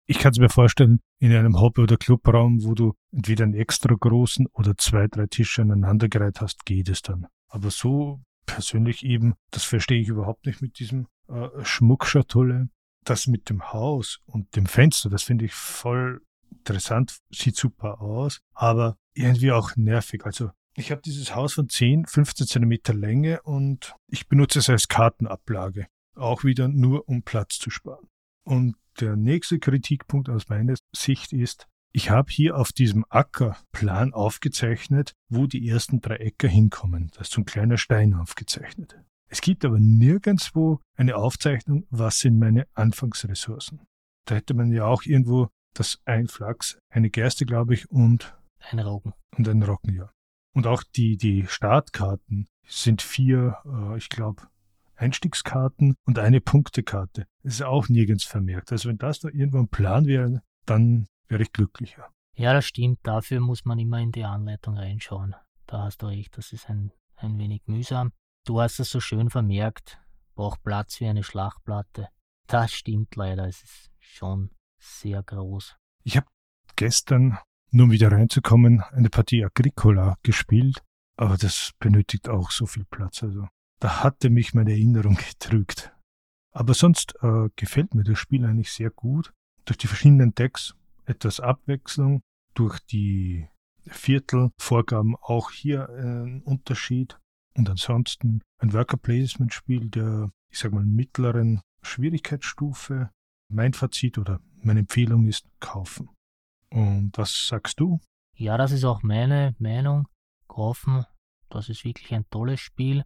S2: ich kann es mir vorstellen, in einem Hobby- oder Clubraum, wo du entweder einen extra großen oder zwei, drei Tische aneinandergereiht hast, geht es dann. Aber so persönlich eben, das verstehe ich überhaupt nicht mit diesem äh, Schmuckschatulle. Das mit dem Haus und dem Fenster, das finde ich voll interessant, sieht super aus, aber irgendwie auch nervig. Also ich habe dieses Haus von 10, 15 Zentimeter Länge und ich benutze es als Kartenablage. Auch wieder nur, um Platz zu sparen. Und der nächste Kritikpunkt aus meiner Sicht ist, ich habe hier auf diesem Ackerplan aufgezeichnet, wo die ersten drei Äcker hinkommen. Da ist so ein kleiner Stein aufgezeichnet. Es gibt aber nirgendwo eine Aufzeichnung, was sind meine Anfangsressourcen. Da hätte man ja auch irgendwo das ein Flachs, eine Gerste, glaube ich, und
S1: ein Roggen.
S2: Und ein Roggen, ja. Und auch die, die Startkarten sind vier, äh, ich glaube, Einstiegskarten und eine Punktekarte. Das ist auch nirgends vermerkt. Also wenn das da irgendwo ein Plan wäre, dann wäre ich glücklicher.
S1: Ja, das stimmt. Dafür muss man immer in die Anleitung reinschauen. Da hast du recht, das ist ein, ein wenig mühsam. Du hast es so schön vermerkt. Braucht Platz wie eine Schlachtplatte. Das stimmt leider. Es ist schon sehr groß.
S2: Ich habe gestern nur um wieder reinzukommen, eine Partie Agricola gespielt, aber das benötigt auch so viel Platz. Also da hatte mich meine Erinnerung <laughs> getrügt. Aber sonst äh, gefällt mir das Spiel eigentlich sehr gut. Durch die verschiedenen Decks etwas Abwechslung, durch die Viertelvorgaben auch hier ein Unterschied. Und ansonsten ein Worker Placement Spiel der, ich sag mal, mittleren Schwierigkeitsstufe. Mein Fazit oder meine Empfehlung ist kaufen. Und was sagst du?
S1: Ja, das ist auch meine Meinung. Kaufen, das ist wirklich ein tolles Spiel.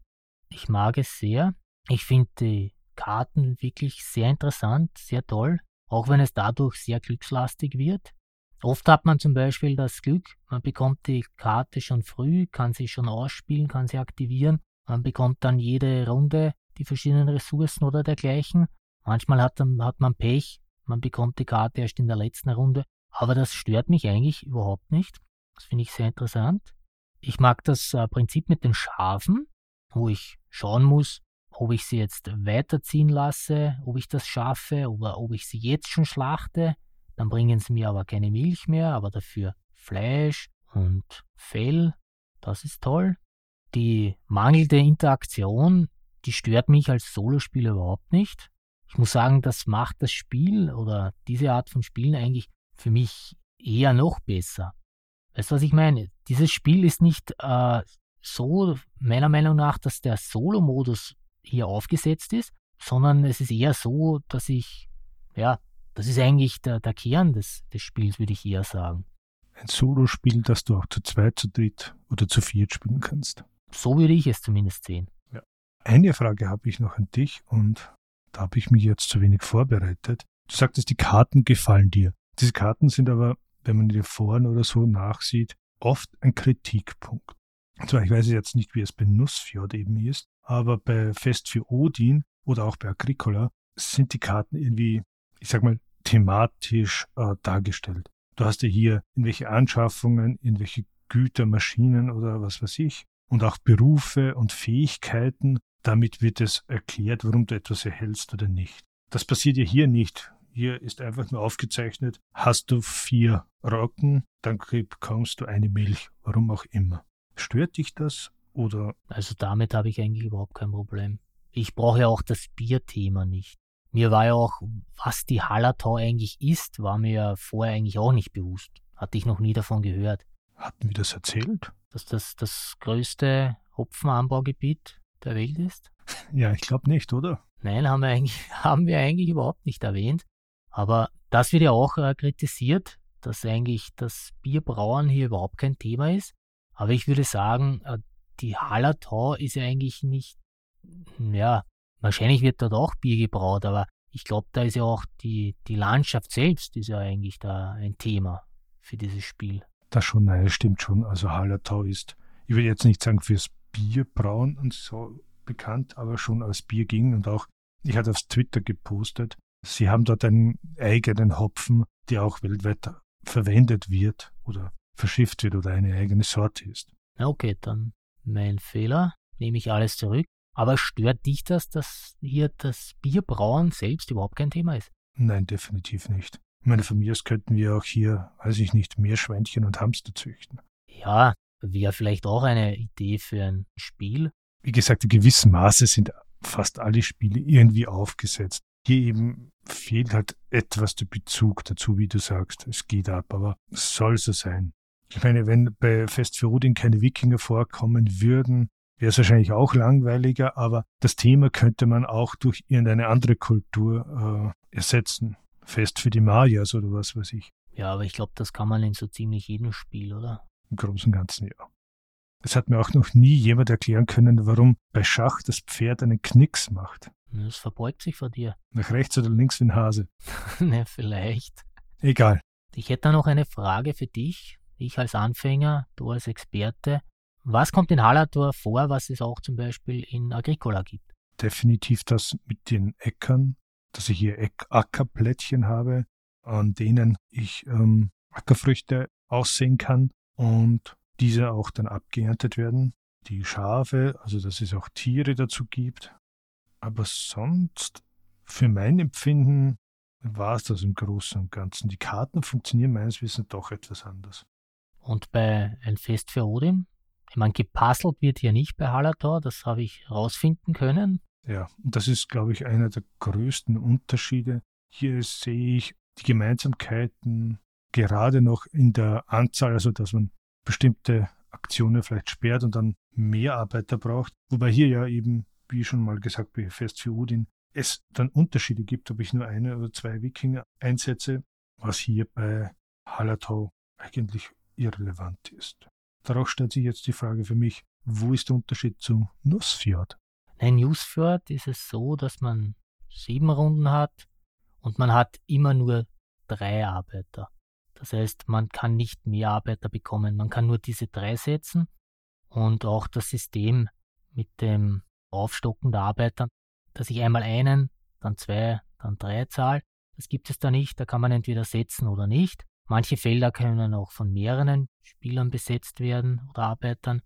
S1: Ich mag es sehr. Ich finde die Karten wirklich sehr interessant, sehr toll, auch wenn es dadurch sehr glückslastig wird. Oft hat man zum Beispiel das Glück, man bekommt die Karte schon früh, kann sie schon ausspielen, kann sie aktivieren. Man bekommt dann jede Runde die verschiedenen Ressourcen oder dergleichen. Manchmal hat, hat man Pech, man bekommt die Karte erst in der letzten Runde. Aber das stört mich eigentlich überhaupt nicht. Das finde ich sehr interessant. Ich mag das äh, Prinzip mit den Schafen, wo ich schauen muss, ob ich sie jetzt weiterziehen lasse, ob ich das schaffe oder ob ich sie jetzt schon schlachte. Dann bringen sie mir aber keine Milch mehr, aber dafür Fleisch und Fell. Das ist toll. Die mangelnde Interaktion, die stört mich als Solospieler überhaupt nicht. Ich muss sagen, das macht das Spiel oder diese Art von Spielen eigentlich für mich eher noch besser. Weißt du, was ich meine? Dieses Spiel ist nicht äh, so, meiner Meinung nach, dass der Solo-Modus hier aufgesetzt ist, sondern es ist eher so, dass ich, ja, das ist eigentlich der, der Kern des, des Spiels, würde ich eher sagen.
S2: Ein Solo-Spiel, das du auch zu zweit, zu dritt oder zu viert spielen kannst.
S1: So würde ich es zumindest sehen.
S2: Ja. Eine Frage habe ich noch an dich und da habe ich mich jetzt zu wenig vorbereitet. Du sagtest, die Karten gefallen dir. Diese Karten sind aber, wenn man die Foren oder so nachsieht, oft ein Kritikpunkt. Zwar, ich weiß jetzt nicht, wie es bei Nussfjord eben ist, aber bei Fest für Odin oder auch bei Agricola sind die Karten irgendwie, ich sag mal, thematisch äh, dargestellt. Du hast ja hier irgendwelche Anschaffungen, irgendwelche Güter, Maschinen oder was weiß ich und auch Berufe und Fähigkeiten. Damit wird es erklärt, warum du etwas erhältst oder nicht. Das passiert ja hier nicht. Hier ist einfach nur aufgezeichnet, hast du vier Rocken, dann bekommst du eine Milch, warum auch immer. Stört dich das oder?
S1: Also damit habe ich eigentlich überhaupt kein Problem. Ich brauche ja auch das Bierthema nicht. Mir war ja auch, was die Hallertau eigentlich ist, war mir ja vorher eigentlich auch nicht bewusst. Hatte ich noch nie davon gehört.
S2: Hatten wir das erzählt?
S1: Dass das das größte Hopfenanbaugebiet der Welt ist? <laughs>
S2: Ja, ich glaube nicht, oder?
S1: Nein, haben wir, eigentlich, <laughs> haben wir eigentlich überhaupt nicht erwähnt. Aber das wird ja auch äh, kritisiert, dass eigentlich das Bierbrauen hier überhaupt kein Thema ist. Aber ich würde sagen, äh, die Hallertau ist ja eigentlich nicht, ja, Wahrscheinlich wird dort auch Bier gebraut, aber ich glaube, da ist ja auch die, die Landschaft selbst ist ja eigentlich da ein Thema für dieses Spiel.
S2: Das schon, nein, stimmt schon. Also Hallertau ist, ich will jetzt nicht sagen fürs Bierbrauen und so bekannt, aber schon als Bier ging und auch, ich hatte auf Twitter gepostet, sie haben dort einen eigenen Hopfen, der auch weltweit verwendet wird oder verschifft wird oder eine eigene Sorte ist.
S1: Okay, dann mein Fehler, nehme ich alles zurück. Aber stört dich das, dass hier das Bierbrauen selbst überhaupt kein Thema ist?
S2: Nein, definitiv nicht. Ich meine, von mir aus könnten wir auch hier, weiß ich nicht, mehr Schweinchen und Hamster züchten.
S1: Ja, wäre vielleicht auch eine Idee für ein Spiel.
S2: Wie gesagt, in gewissem Maße sind fast alle Spiele irgendwie aufgesetzt. Hier eben fehlt halt etwas der Bezug dazu, wie du sagst. Es geht ab, aber es soll so sein. Ich meine, wenn bei Fest für Odin keine Wikinger vorkommen würden, wäre es wahrscheinlich auch langweiliger, aber das Thema könnte man auch durch irgendeine andere Kultur äh, ersetzen. Fest für die Mayas oder was weiß ich.
S1: Ja, aber ich glaube, das kann man in so ziemlich jedem Spiel, oder?
S2: Im Großen und Ganzen ja. Es hat mir auch noch nie jemand erklären können, warum bei Schach das Pferd einen Knicks macht.
S1: Es verbeugt sich vor dir. <laughs>
S2: Nach rechts oder links wie ein Hase.
S1: ne, vielleicht.
S2: Egal.
S1: Ich hätte da noch eine Frage für dich. Ich als Anfänger, du als Experte. Was kommt in Hallertor vor, was es auch zum Beispiel in Agricola gibt?
S2: Definitiv das mit den Äckern, dass ich hier Ackerplättchen habe, an denen ich ähm, Ackerfrüchte aussehen kann und diese auch dann abgeerntet werden. Die Schafe, also dass es auch Tiere dazu gibt. Aber sonst, für mein Empfinden, war es das im Großen und Ganzen. Die Karten funktionieren meines Wissens doch etwas anders.
S1: Und bei ein Fest für Odin? Ich meine, gepuzzelt wird hier nicht bei Hallertor, das habe ich herausfinden können.
S2: Ja, und das ist, glaube ich, einer der größten Unterschiede. Hier sehe ich die Gemeinsamkeiten gerade noch in der Anzahl, also dass man bestimmte Aktionen vielleicht sperrt und dann mehr Arbeiter braucht. Wobei hier ja eben, wie schon mal gesagt, bei Fest für Odin, es dann Unterschiede gibt, ob ich nur eine oder zwei Wikinger einsetze, was hier bei Hallertau eigentlich irrelevant ist. Daraus stellt sich jetzt die Frage für mich, wo ist der Unterschied zu Nussfjord?
S1: In Nussfjord ist es so, dass man sieben Runden hat und man hat immer nur drei Arbeiter. Das heißt, man kann nicht mehr Arbeiter bekommen, man kann nur diese drei setzen und auch das System mit dem Aufstocken der Arbeiter, dass ich einmal einen, dann zwei, dann drei zahle, Das gibt es da nicht. Da kann man entweder setzen oder nicht. Manche Felder können auch von mehreren Spielern besetzt werden oder Arbeitern,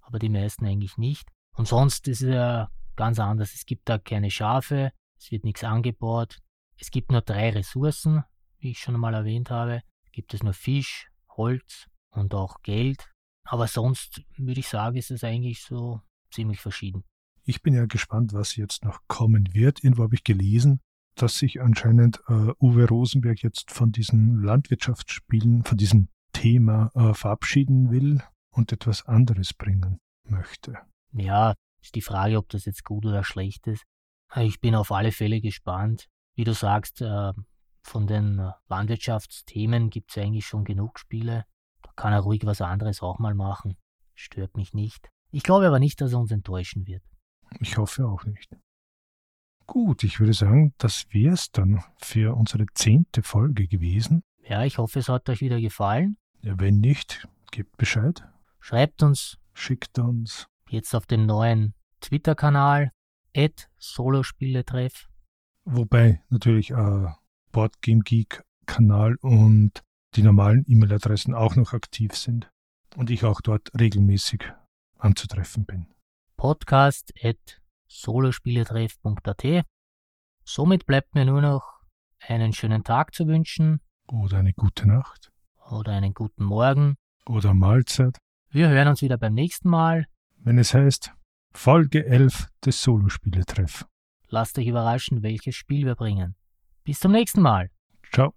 S1: aber die meisten eigentlich nicht. Und sonst ist es ja ganz anders. Es gibt da keine Schafe, es wird nichts angebaut. Es gibt nur drei Ressourcen, wie ich schon einmal erwähnt habe. Gibt es nur Fisch, Holz und auch Geld. Aber sonst würde ich sagen, ist es eigentlich so ziemlich verschieden.
S2: Ich bin ja gespannt, was jetzt noch kommen wird. Irgendwo habe ich gelesen, dass sich anscheinend äh, Uwe Rosenberg jetzt von diesen Landwirtschaftsspielen, von diesem Thema äh, verabschieden will und etwas anderes bringen möchte.
S1: Ja, ist die Frage, ob das jetzt gut oder schlecht ist. Ich bin auf alle Fälle gespannt. Wie du sagst, äh, von den Landwirtschaftsthemen gibt es eigentlich schon genug Spiele. Da kann er ruhig was anderes auch mal machen. Stört mich nicht. Ich glaube aber nicht, dass er uns enttäuschen wird.
S2: Ich hoffe auch nicht. Gut, ich würde sagen, das wäre es dann für unsere zehnte Folge gewesen.
S1: Ja, ich hoffe, es hat euch wieder gefallen.
S2: Ja, wenn nicht, gebt Bescheid.
S1: Schreibt uns.
S2: Schickt uns.
S1: Jetzt auf dem neuen Twitter-Kanal, Solospieletreff.
S2: Wobei natürlich äh, BoardgameGeek-Kanal und die normalen E-Mail-Adressen auch noch aktiv sind und ich auch dort regelmäßig anzutreffen bin.
S1: Podcast at solospieletreff.at. Somit bleibt mir nur noch einen schönen Tag zu wünschen.
S2: Oder eine gute Nacht.
S1: Oder einen guten Morgen.
S2: Oder Mahlzeit.
S1: Wir hören uns wieder beim nächsten Mal.
S2: Wenn es heißt Folge 11 des Solospieletreff.
S1: Lasst euch überraschen, welches Spiel wir bringen. Bis zum nächsten Mal.
S2: Ciao.